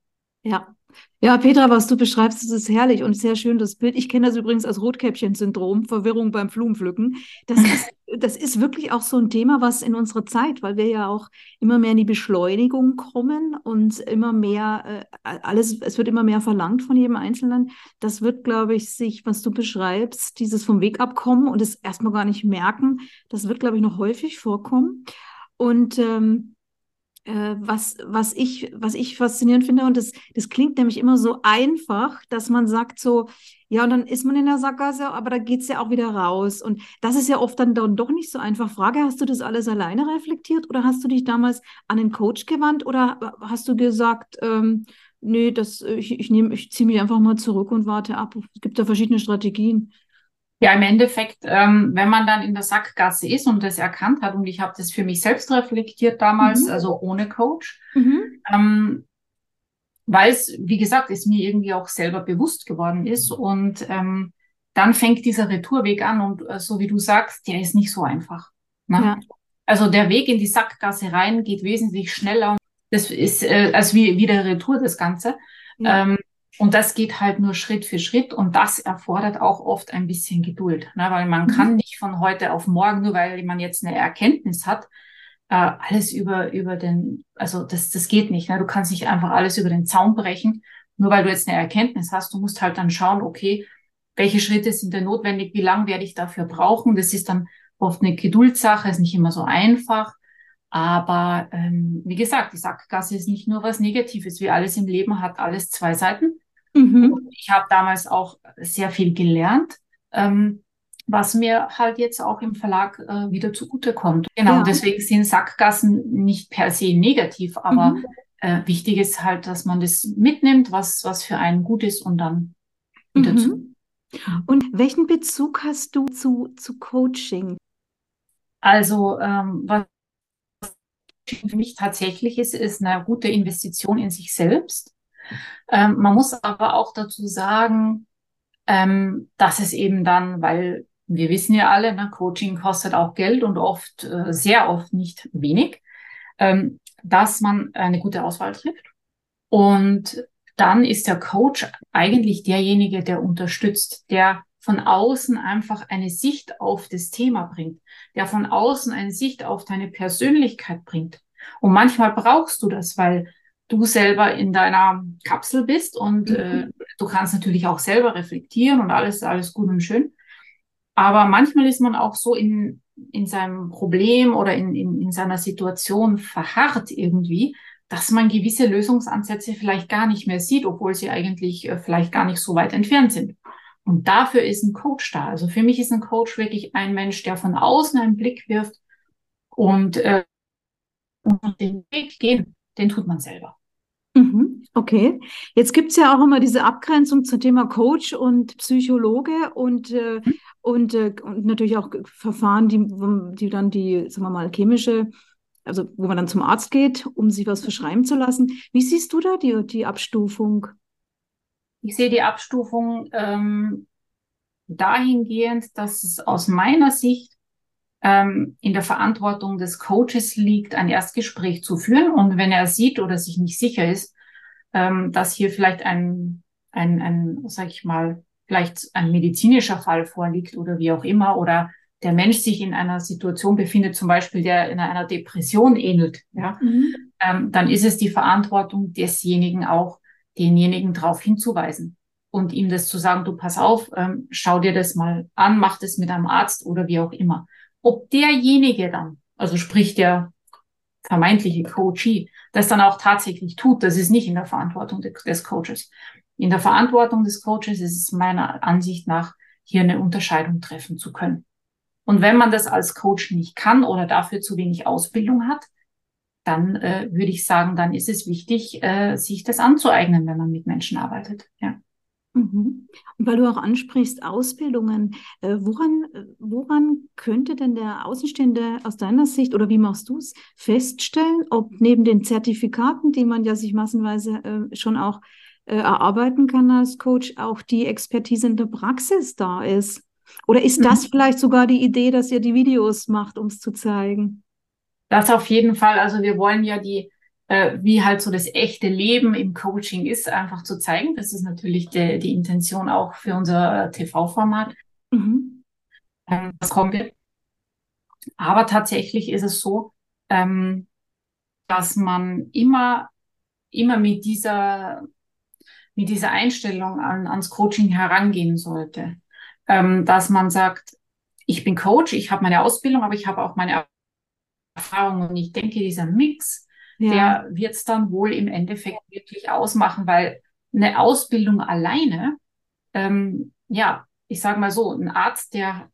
Ja. Ja, Petra, was du beschreibst, das ist herrlich und sehr schön, das Bild. Ich kenne das übrigens als Rotkäppchen-Syndrom, Verwirrung beim Blumenpflücken. Das ist das ist wirklich auch so ein Thema, was in unserer Zeit, weil wir ja auch immer mehr in die Beschleunigung kommen und immer mehr, äh, alles, es wird immer mehr verlangt von jedem Einzelnen. Das wird, glaube ich, sich, was du beschreibst, dieses vom Weg abkommen und es erstmal gar nicht merken, das wird, glaube ich, noch häufig vorkommen. Und ähm, äh, was, was, ich, was ich faszinierend finde, und das, das klingt nämlich immer so einfach, dass man sagt so, ja, und dann ist man in der Sackgasse, aber da geht es ja auch wieder raus. Und das ist ja oft dann, dann doch nicht so einfach. Frage, hast du das alles alleine reflektiert oder hast du dich damals an den Coach gewandt oder hast du gesagt, ähm, nee, das, ich, ich, ich ziehe mich einfach mal zurück und warte ab. Es gibt da verschiedene Strategien. Ja, im Endeffekt, ähm, wenn man dann in der Sackgasse ist und das erkannt hat, und ich habe das für mich selbst reflektiert damals, mhm. also ohne Coach, mhm. ähm, weil es, wie gesagt, es mir irgendwie auch selber bewusst geworden ist. Und ähm, dann fängt dieser Retourweg an und äh, so wie du sagst, der ist nicht so einfach. Ne? Ja. Also der Weg in die Sackgasse rein geht wesentlich schneller. Das ist äh, als wie, wie der Retour das Ganze. Ja. Ähm, und das geht halt nur Schritt für Schritt und das erfordert auch oft ein bisschen Geduld, ne? weil man mhm. kann nicht von heute auf morgen, nur weil man jetzt eine Erkenntnis hat, äh, alles über, über den, also das, das geht nicht. Ne? Du kannst nicht einfach alles über den Zaun brechen, nur weil du jetzt eine Erkenntnis hast. Du musst halt dann schauen, okay, welche Schritte sind denn notwendig, wie lange werde ich dafür brauchen. Das ist dann oft eine Geduldssache, ist nicht immer so einfach. Aber ähm, wie gesagt, die Sackgasse ist nicht nur was Negatives, wie alles im Leben hat alles zwei Seiten. Mhm. Ich habe damals auch sehr viel gelernt, ähm, was mir halt jetzt auch im Verlag äh, wieder zugutekommt. Genau, ja. deswegen sind Sackgassen nicht per se negativ, aber mhm. äh, wichtig ist halt, dass man das mitnimmt, was, was für einen gut ist und dann wieder mhm. zu. Und welchen Bezug hast du zu, zu Coaching? Also, ähm, was für mich tatsächlich ist, ist eine gute Investition in sich selbst. Ähm, man muss aber auch dazu sagen, ähm, dass es eben dann, weil wir wissen ja alle, ne, Coaching kostet auch Geld und oft, äh, sehr oft nicht wenig, ähm, dass man eine gute Auswahl trifft. Und dann ist der Coach eigentlich derjenige, der unterstützt, der von außen einfach eine Sicht auf das Thema bringt, der von außen eine Sicht auf deine Persönlichkeit bringt. Und manchmal brauchst du das, weil du selber in deiner Kapsel bist und mhm. äh, du kannst natürlich auch selber reflektieren und alles, alles gut und schön. Aber manchmal ist man auch so in, in seinem Problem oder in, in, in seiner Situation verharrt irgendwie, dass man gewisse Lösungsansätze vielleicht gar nicht mehr sieht, obwohl sie eigentlich äh, vielleicht gar nicht so weit entfernt sind. Und dafür ist ein Coach da. Also für mich ist ein Coach wirklich ein Mensch, der von außen einen Blick wirft und, äh, und den Weg gehen, den tut man selber. Mhm, okay. Jetzt gibt es ja auch immer diese Abgrenzung zum Thema Coach und Psychologe und, äh, und, äh, und natürlich auch Verfahren, die, die dann die, sagen wir mal, chemische, also wo man dann zum Arzt geht, um sich was verschreiben zu lassen. Wie siehst du da die, die Abstufung? Ich sehe die Abstufung ähm, dahingehend, dass es aus meiner Sicht ähm, in der Verantwortung des Coaches liegt, ein Erstgespräch zu führen. Und wenn er sieht oder sich nicht sicher ist, ähm, dass hier vielleicht ein, ein, ein, sag ich mal, vielleicht ein medizinischer Fall vorliegt oder wie auch immer, oder der Mensch sich in einer Situation befindet, zum Beispiel der in einer Depression ähnelt, ja, mhm. ähm, dann ist es die Verantwortung desjenigen auch, denjenigen darauf hinzuweisen und ihm das zu sagen, du pass auf, ähm, schau dir das mal an, mach das mit einem Arzt oder wie auch immer. Ob derjenige dann, also sprich der vermeintliche Coachee, das dann auch tatsächlich tut, das ist nicht in der Verantwortung des Coaches. In der Verantwortung des Coaches ist es meiner Ansicht nach, hier eine Unterscheidung treffen zu können. Und wenn man das als Coach nicht kann oder dafür zu wenig Ausbildung hat, dann äh, würde ich sagen, dann ist es wichtig, äh, sich das anzueignen, wenn man mit Menschen arbeitet. Ja. Mhm. Und weil du auch ansprichst, Ausbildungen, äh, woran, woran könnte denn der Außenstehende aus deiner Sicht oder wie machst du es feststellen, ob neben den Zertifikaten, die man ja sich massenweise äh, schon auch äh, erarbeiten kann als Coach, auch die Expertise in der Praxis da ist? Oder ist mhm. das vielleicht sogar die Idee, dass ihr die Videos macht, um es zu zeigen? Das auf jeden Fall. Also wir wollen ja die äh, wie halt so das echte Leben im Coaching ist, einfach zu zeigen. Das ist natürlich de, die Intention auch für unser TV-Format. Mhm. Ähm, das kommt Aber tatsächlich ist es so, ähm, dass man immer, immer mit dieser, mit dieser Einstellung an, ans Coaching herangehen sollte. Ähm, dass man sagt, ich bin Coach, ich habe meine Ausbildung, aber ich habe auch meine Erfahrung und ich denke, dieser Mix, ja. der wird es dann wohl im Endeffekt wirklich ausmachen, weil eine Ausbildung alleine, ähm, ja, ich sage mal so, ein Arzt, der,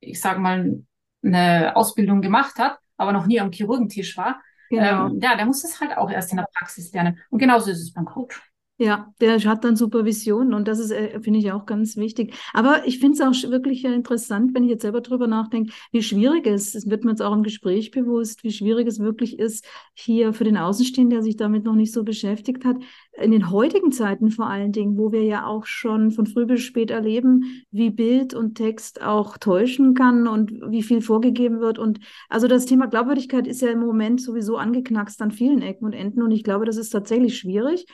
ich sage mal, eine Ausbildung gemacht hat, aber noch nie am Chirurgentisch war, genau. ähm, ja, der muss das halt auch erst in der Praxis lernen. Und genauso ist es beim Coach. Ja, der hat dann Supervision und das ist, äh, finde ich, auch ganz wichtig. Aber ich finde es auch wirklich interessant, wenn ich jetzt selber drüber nachdenke, wie schwierig es, es wird mir jetzt auch im Gespräch bewusst, wie schwierig es wirklich ist, hier für den Außenstehenden, der sich damit noch nicht so beschäftigt hat, in den heutigen Zeiten vor allen Dingen, wo wir ja auch schon von früh bis spät erleben, wie Bild und Text auch täuschen kann und wie viel vorgegeben wird. Und also das Thema Glaubwürdigkeit ist ja im Moment sowieso angeknackst an vielen Ecken und Enden und ich glaube, das ist tatsächlich schwierig.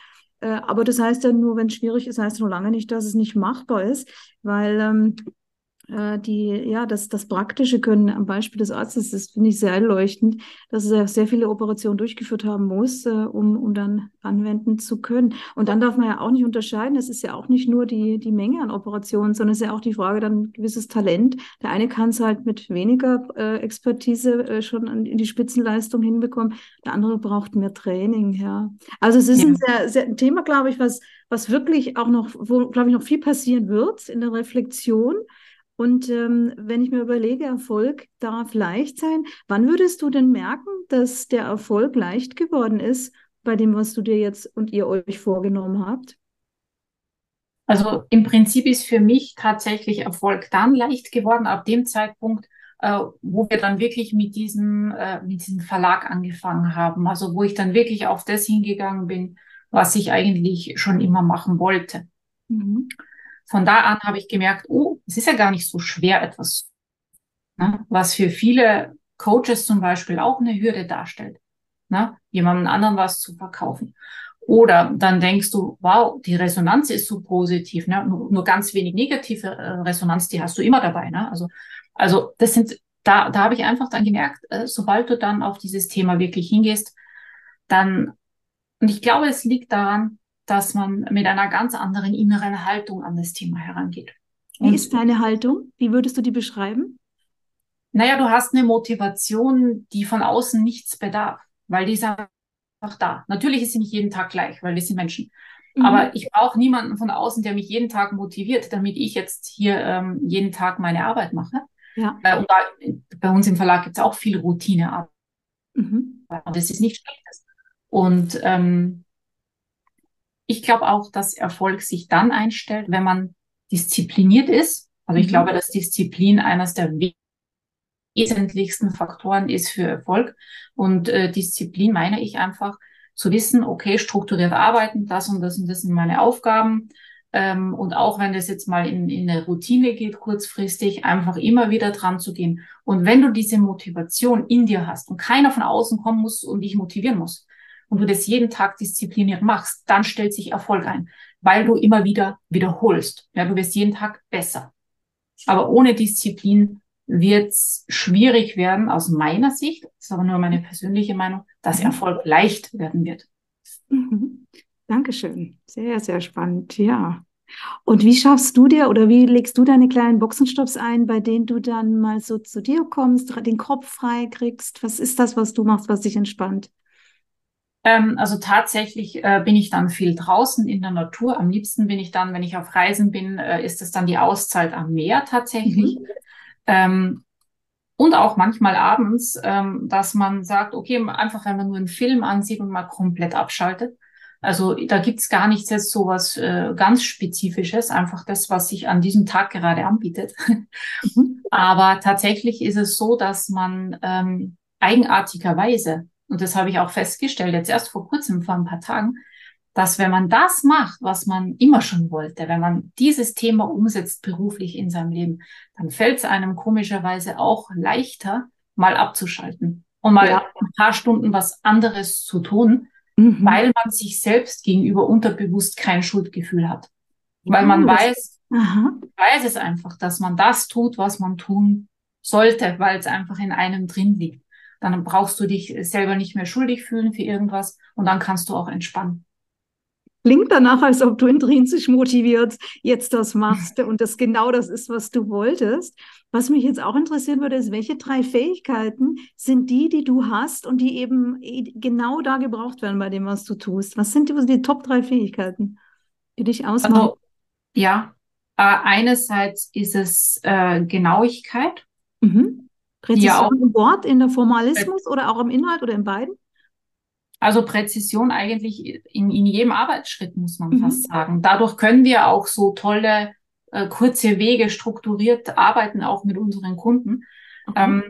Äh, aber das heißt ja nur, wenn es schwierig ist, heißt es nur lange nicht, dass es nicht machbar ist, weil ähm, äh, die, ja, das, das praktische Können am Beispiel des Arztes, das finde ich sehr einleuchtend, dass er sehr viele Operationen durchgeführt haben muss, äh, um, um dann anwenden zu können. Und dann darf man ja auch nicht unterscheiden, es ist ja auch nicht nur die, die Menge an Operationen, sondern es ist ja auch die Frage dann gewisses Talent. Der eine kann es halt mit weniger äh, Expertise äh, schon an, in die Spitzenleistung hinbekommen, der andere braucht mehr Training, ja. Also es ist ja. ein sehr, sehr ein Thema, glaube ich, was, was wirklich auch noch, wo, glaube ich, noch viel passieren wird in der Reflexion. Und ähm, wenn ich mir überlege, Erfolg darf leicht sein, wann würdest du denn merken, dass der Erfolg leicht geworden ist bei dem, was du dir jetzt und ihr euch vorgenommen habt? Also im Prinzip ist für mich tatsächlich Erfolg dann leicht geworden, ab dem Zeitpunkt, äh, wo wir dann wirklich mit diesem, äh, mit diesem Verlag angefangen haben. Also wo ich dann wirklich auf das hingegangen bin, was ich eigentlich schon immer machen wollte. Mhm von da an habe ich gemerkt, oh, es ist ja gar nicht so schwer, etwas, ne, was für viele Coaches zum Beispiel auch eine Hürde darstellt, ne, jemandem anderen was zu verkaufen. Oder dann denkst du, wow, die Resonanz ist so positiv, ne? nur, nur ganz wenig negative äh, Resonanz, die hast du immer dabei. Ne? Also, also das sind, da, da habe ich einfach dann gemerkt, äh, sobald du dann auf dieses Thema wirklich hingehst, dann, und ich glaube, es liegt daran, dass man mit einer ganz anderen inneren Haltung an das Thema herangeht. Wie ist deine Haltung? Wie würdest du die beschreiben? Naja, du hast eine Motivation, die von außen nichts bedarf, weil die ist einfach da. Natürlich ist sie nicht jeden Tag gleich, weil wir sind Menschen. Mhm. Aber ich brauche niemanden von außen, der mich jeden Tag motiviert, damit ich jetzt hier ähm, jeden Tag meine Arbeit mache. Ja. Äh, und da, bei uns im Verlag gibt es auch viel Routinearbeit. Mhm. Und das ist nicht schlechtes. Und ähm, ich glaube auch, dass Erfolg sich dann einstellt, wenn man diszipliniert ist. Also ich mhm. glaube, dass Disziplin eines der wesentlichsten Faktoren ist für Erfolg. Und äh, Disziplin meine ich einfach zu wissen, okay, strukturiert arbeiten, das und das und das sind meine Aufgaben. Ähm, und auch wenn das jetzt mal in, in eine Routine geht, kurzfristig, einfach immer wieder dran zu gehen. Und wenn du diese Motivation in dir hast und keiner von außen kommen muss und dich motivieren muss, und du das jeden Tag diszipliniert machst, dann stellt sich Erfolg ein, weil du immer wieder wiederholst. Ja, du wirst jeden Tag besser. Aber ohne Disziplin wird es schwierig werden, aus meiner Sicht, das ist aber nur meine persönliche Meinung, dass Erfolg leicht werden wird. Mhm. Dankeschön. Sehr, sehr spannend. Ja. Und wie schaffst du dir oder wie legst du deine kleinen Boxenstopps ein, bei denen du dann mal so zu dir kommst, den Kopf frei kriegst? Was ist das, was du machst, was dich entspannt? Ähm, also tatsächlich äh, bin ich dann viel draußen in der Natur. Am liebsten bin ich dann, wenn ich auf Reisen bin, äh, ist es dann die Auszeit am Meer tatsächlich. Mhm. Ähm, und auch manchmal abends, ähm, dass man sagt, okay, einfach wenn man nur einen Film ansieht und mal komplett abschaltet. Also da gibt's gar nichts jetzt so was äh, ganz Spezifisches, einfach das, was sich an diesem Tag gerade anbietet. Mhm. Aber tatsächlich ist es so, dass man ähm, eigenartigerweise und das habe ich auch festgestellt, jetzt erst vor kurzem, vor ein paar Tagen, dass wenn man das macht, was man immer schon wollte, wenn man dieses Thema umsetzt beruflich in seinem Leben, dann fällt es einem komischerweise auch leichter, mal abzuschalten und mal ja. ein paar Stunden was anderes zu tun, mhm. weil man sich selbst gegenüber unterbewusst kein Schuldgefühl hat. Weil man weiß, Aha. weiß es einfach, dass man das tut, was man tun sollte, weil es einfach in einem drin liegt. Dann brauchst du dich selber nicht mehr schuldig fühlen für irgendwas und dann kannst du auch entspannen. Klingt danach, als ob du intrinsisch motiviert jetzt das machst und das genau das ist, was du wolltest. Was mich jetzt auch interessieren würde, ist, welche drei Fähigkeiten sind die, die du hast und die eben genau da gebraucht werden bei dem, was du tust? Was sind die, die Top drei Fähigkeiten, die dich ausmachen? Also, ja, äh, einerseits ist es äh, Genauigkeit. Mhm. Präzision ja, auch, im Wort, in der Formalismus äh, oder auch im Inhalt oder in beiden? Also Präzision eigentlich in, in jedem Arbeitsschritt, muss man mhm. fast sagen. Dadurch können wir auch so tolle, äh, kurze Wege strukturiert arbeiten, auch mit unseren Kunden. Mhm. Ähm,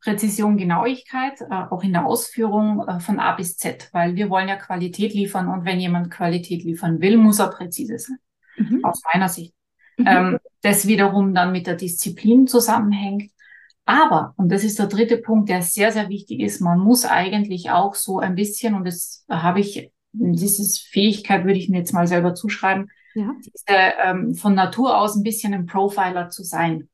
Präzision, Genauigkeit, äh, auch in der Ausführung äh, von A bis Z, weil wir wollen ja Qualität liefern und wenn jemand Qualität liefern will, muss er präzise sein, mhm. aus meiner Sicht. Mhm. Ähm, das wiederum dann mit der Disziplin zusammenhängt aber, und das ist der dritte Punkt, der sehr, sehr wichtig ist, man muss eigentlich auch so ein bisschen, und das habe ich, diese Fähigkeit würde ich mir jetzt mal selber zuschreiben, ja. diese, ähm, von Natur aus ein bisschen ein Profiler zu sein.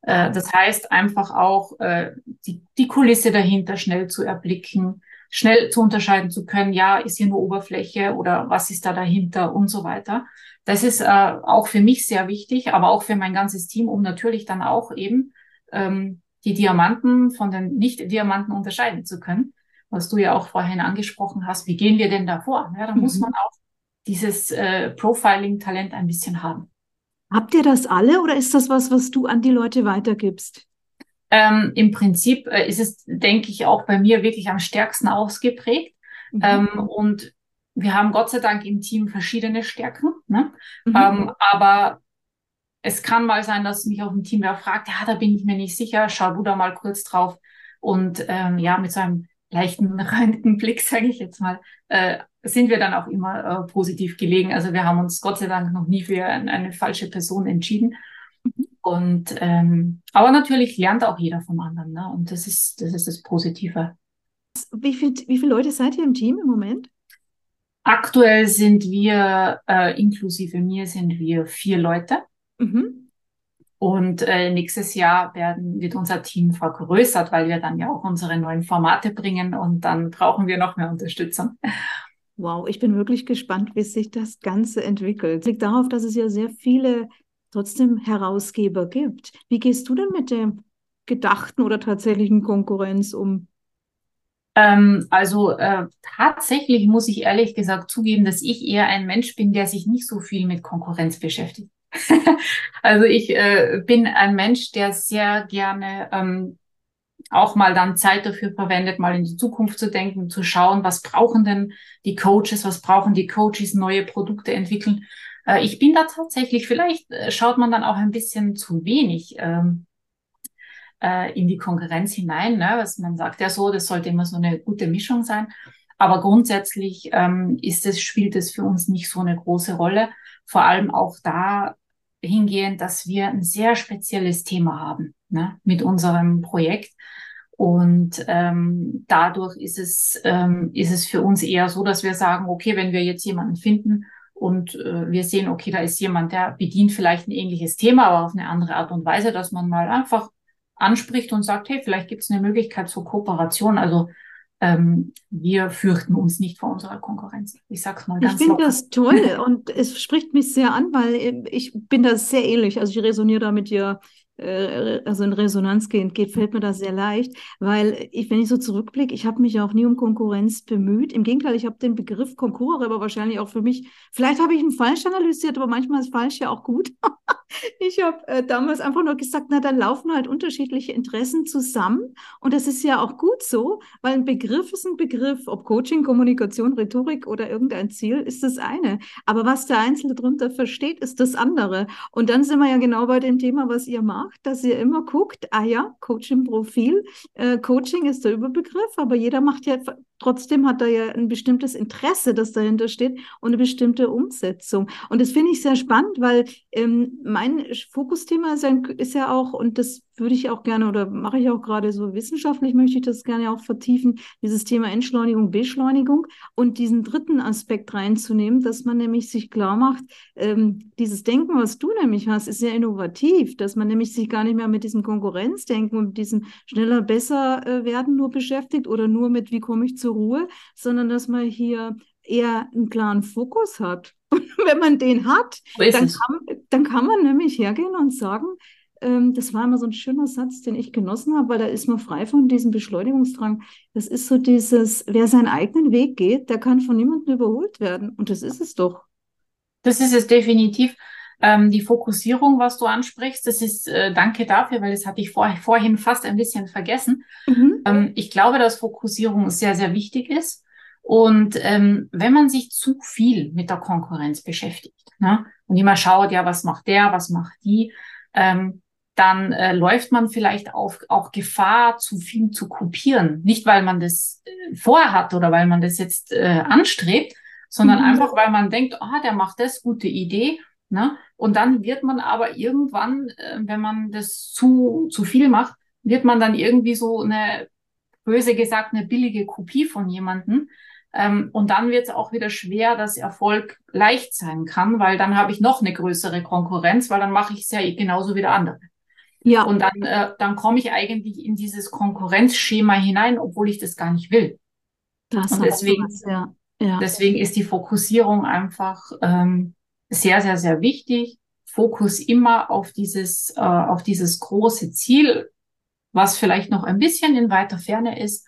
Äh, das heißt, einfach auch äh, die, die Kulisse dahinter schnell zu erblicken, schnell zu unterscheiden zu können, ja, ist hier nur Oberfläche oder was ist da dahinter und so weiter. Das ist äh, auch für mich sehr wichtig, aber auch für mein ganzes Team, um natürlich dann auch eben ähm, die Diamanten von den Nicht-Diamanten unterscheiden zu können, was du ja auch vorhin angesprochen hast. Wie gehen wir denn da vor? Ja, da mhm. muss man auch dieses äh, Profiling-Talent ein bisschen haben. Habt ihr das alle oder ist das was, was du an die Leute weitergibst? Ähm, Im Prinzip äh, ist es, denke ich, auch bei mir wirklich am stärksten ausgeprägt. Mhm. Ähm, und wir haben Gott sei Dank im Team verschiedene Stärken. Ne? Mhm. Ähm, aber es kann mal sein, dass mich auch ein Team wer fragt, ja, da bin ich mir nicht sicher, schau du da mal kurz drauf. Und ähm, ja, mit so einem leichten Röntgenblick, sage ich jetzt mal, äh, sind wir dann auch immer äh, positiv gelegen. Also wir haben uns Gott sei Dank noch nie für eine, eine falsche Person entschieden. Und ähm, aber natürlich lernt auch jeder vom anderen, ne? Und das ist das ist das Positive. Wie viel, wie viele Leute seid ihr im Team im Moment? Aktuell sind wir, äh, inklusive mir, sind wir vier Leute. Mhm. Und äh, nächstes Jahr werden, wird unser Team vergrößert, weil wir dann ja auch unsere neuen Formate bringen und dann brauchen wir noch mehr Unterstützung. Wow, ich bin wirklich gespannt, wie sich das Ganze entwickelt. Es liegt darauf, dass es ja sehr viele trotzdem Herausgeber gibt. Wie gehst du denn mit der gedachten oder tatsächlichen Konkurrenz um? Ähm, also äh, tatsächlich muss ich ehrlich gesagt zugeben, dass ich eher ein Mensch bin, der sich nicht so viel mit Konkurrenz beschäftigt. also ich äh, bin ein Mensch, der sehr gerne ähm, auch mal dann Zeit dafür verwendet, mal in die Zukunft zu denken, zu schauen, was brauchen denn die Coaches, was brauchen die Coaches, neue Produkte entwickeln. Äh, ich bin da tatsächlich, vielleicht äh, schaut man dann auch ein bisschen zu wenig ähm, äh, in die Konkurrenz hinein. Ne? Was man sagt ja so, das sollte immer so eine gute Mischung sein. Aber grundsätzlich ähm, ist es, spielt es für uns nicht so eine große Rolle. Vor allem auch da hingehend, dass wir ein sehr spezielles Thema haben ne, mit unserem Projekt. Und ähm, dadurch ist es, ähm, ist es für uns eher so, dass wir sagen, okay, wenn wir jetzt jemanden finden und äh, wir sehen, okay, da ist jemand, der bedient vielleicht ein ähnliches Thema, aber auf eine andere Art und Weise, dass man mal einfach anspricht und sagt, hey, vielleicht gibt es eine Möglichkeit zur Kooperation. Also ähm, wir fürchten uns nicht vor unserer Konkurrenz. Ich sag's mal ganz Ich finde das toll und es spricht mich sehr an, weil ich bin da sehr ähnlich. Also ich resoniere da mit dir äh, also in Resonanz gehen geht, fällt mir das sehr leicht, weil ich, wenn ich so zurückblicke, ich habe mich auch nie um Konkurrenz bemüht. Im Gegenteil, ich habe den Begriff Konkurre aber wahrscheinlich auch für mich, vielleicht habe ich ihn falsch analysiert, aber manchmal ist falsch ja auch gut. ich habe äh, damals einfach nur gesagt, na, dann laufen halt unterschiedliche Interessen zusammen und das ist ja auch gut so, weil ein Begriff ist ein Begriff, ob Coaching, Kommunikation, Rhetorik oder irgendein Ziel ist das eine. Aber was der Einzelne darunter versteht, ist das andere. Und dann sind wir ja genau bei dem Thema, was ihr macht dass ihr immer guckt, ah ja, Coaching-Profil, äh, Coaching ist der Überbegriff, aber jeder macht ja, trotzdem hat er ja ein bestimmtes Interesse, das dahinter steht und eine bestimmte Umsetzung. Und das finde ich sehr spannend, weil Ähm, mein Fokusthema ist ja, ist ja auch, und das würde ich auch gerne oder mache ich auch gerade so wissenschaftlich, möchte ich das gerne auch vertiefen, dieses Thema Entschleunigung, Beschleunigung und diesen dritten Aspekt reinzunehmen, dass man nämlich sich klar macht, ähm, dieses Denken, was du nämlich hast, ist sehr innovativ, dass man nämlich sich gar nicht mehr mit diesem Konkurrenzdenken und diesem schneller, besser äh, werden nur beschäftigt oder nur mit, wie komme ich zur Ruhe, sondern dass man hier eher einen klaren Fokus hat. Und wenn man den hat, dann kann, dann kann, man nämlich hergehen und sagen, ähm, das war immer so ein schöner Satz, den ich genossen habe, weil da ist man frei von diesem Beschleunigungsdrang. Das ist so dieses, wer seinen eigenen Weg geht, der kann von niemandem überholt werden. Und das ist es doch. Das ist es definitiv. Ähm, die Fokussierung, was du ansprichst, das ist, äh, danke dafür, weil das hatte ich vor, vorhin fast ein bisschen vergessen. Mhm. Ähm, ich glaube, dass Fokussierung sehr, sehr wichtig ist. Und ähm, wenn man sich zu viel mit der Konkurrenz beschäftigt ne, und immer schaut, ja, was macht der, was macht die, ähm, dann äh, läuft man vielleicht auf, auch Gefahr, zu viel zu kopieren. Nicht, weil man das äh, vorhat oder weil man das jetzt äh, anstrebt, sondern mhm. einfach, weil man denkt, ah, der macht das, gute Idee. Ne? Und dann wird man aber irgendwann, äh, wenn man das zu, zu viel macht, wird man dann irgendwie so eine, böse gesagt, eine billige Kopie von jemanden, ähm, und dann wird es auch wieder schwer, dass Erfolg leicht sein kann, weil dann habe ich noch eine größere Konkurrenz, weil dann mache ich es ja genauso wie der andere. Ja. Und dann, äh, dann komme ich eigentlich in dieses Konkurrenzschema hinein, obwohl ich das gar nicht will. Das und deswegen, was, ja. Ja. deswegen ist die Fokussierung einfach ähm, sehr, sehr, sehr wichtig. Fokus immer auf dieses, äh, auf dieses große Ziel, was vielleicht noch ein bisschen in weiter Ferne ist,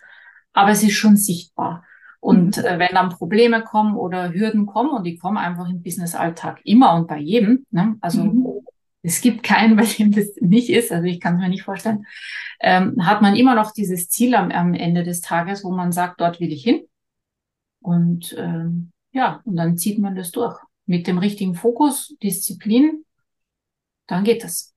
aber es ist schon sichtbar. Und mhm. äh, wenn dann Probleme kommen oder Hürden kommen, und die kommen einfach im Business-Alltag immer und bei jedem, ne? also mhm. es gibt keinen, bei dem das nicht ist, also ich kann es mir nicht vorstellen, ähm, hat man immer noch dieses Ziel am, am Ende des Tages, wo man sagt, dort will ich hin. Und ähm, ja, und dann zieht man das durch. Mit dem richtigen Fokus, Disziplin, dann geht das.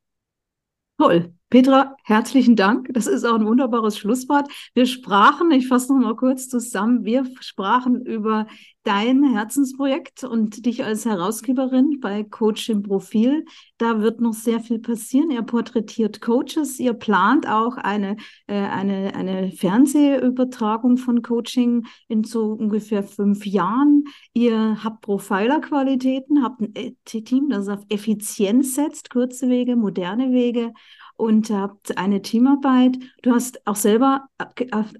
Toll. Petra, herzlichen Dank. Das ist auch ein wunderbares Schlusswort. Wir sprachen, ich fasse noch mal kurz zusammen, wir sprachen über dein Herzensprojekt und dich als Herausgeberin bei Coach im Profil. Da wird noch sehr viel passieren. Ihr porträtiert Coaches, ihr plant auch eine, äh, eine, eine Fernsehübertragung von Coaching in so ungefähr fünf Jahren. Ihr habt Profiler-Qualitäten, habt ein Team, das auf Effizienz setzt, kurze Wege, moderne Wege und habt eine Teamarbeit. Du hast auch selber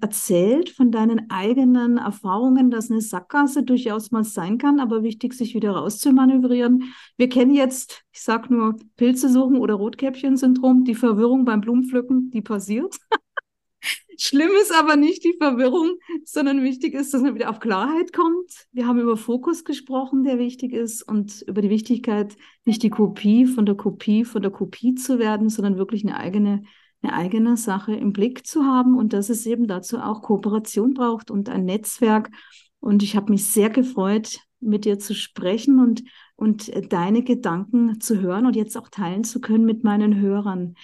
erzählt von deinen eigenen Erfahrungen, dass eine Sackgasse durchaus mal sein kann, aber wichtig, sich wieder rauszumanövrieren. Wir kennen jetzt, ich sag nur, Pilze suchen oder Rotkäppchen-Syndrom, die Verwirrung beim Blumenpflücken, die passiert. Schlimm ist aber nicht die Verwirrung, sondern wichtig ist, dass man wieder auf Klarheit kommt. Wir haben über Fokus gesprochen, der wichtig ist, und über die Wichtigkeit, nicht die Kopie von der Kopie von der Kopie zu werden, sondern wirklich eine eigene, eine eigene Sache im Blick zu haben und dass es eben dazu auch Kooperation braucht und ein Netzwerk. Und ich habe mich sehr gefreut, mit dir zu sprechen und, und deine Gedanken zu hören und jetzt auch teilen zu können mit meinen Hörern.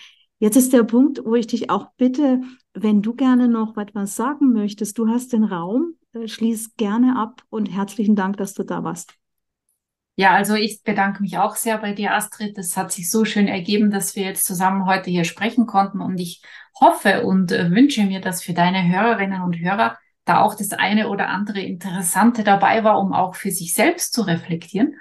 Jetzt ist der Punkt, wo ich dich auch bitte, wenn du gerne noch etwas sagen möchtest, du hast den Raum, äh, schließ gerne ab und herzlichen Dank, dass du da warst. Ja, also ich bedanke mich auch sehr bei dir, Astrid. Es hat sich so schön ergeben, dass wir jetzt zusammen heute hier sprechen konnten und ich hoffe und äh, wünsche mir, dass für deine Hörerinnen und Hörer da auch das eine oder andere Interessante dabei war, um auch für sich selbst zu reflektieren.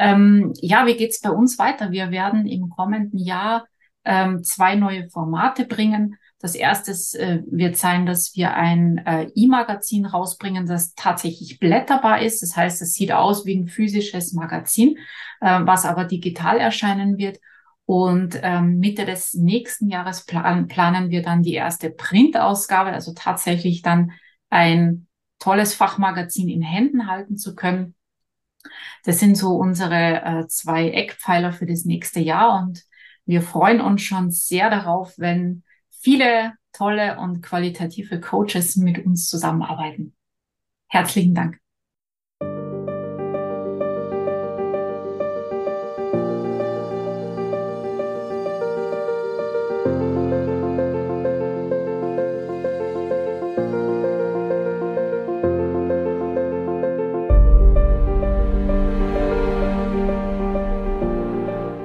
Ähm, ja, wie geht's bei uns weiter? Wir werden im kommenden Jahr ähm, zwei neue Formate bringen. Das erste äh, wird sein, dass wir ein äh, E-Magazin rausbringen, das tatsächlich blätterbar ist. Das heißt, es sieht aus wie ein physisches Magazin, äh, was aber digital erscheinen wird. Und ähm, Mitte des nächsten Jahres plan planen wir dann die erste Printausgabe, also tatsächlich dann ein tolles Fachmagazin in Händen halten zu können. Das sind so unsere äh, zwei Eckpfeiler für das nächste Jahr und wir freuen uns schon sehr darauf, wenn viele tolle und qualitative Coaches mit uns zusammenarbeiten. Herzlichen Dank.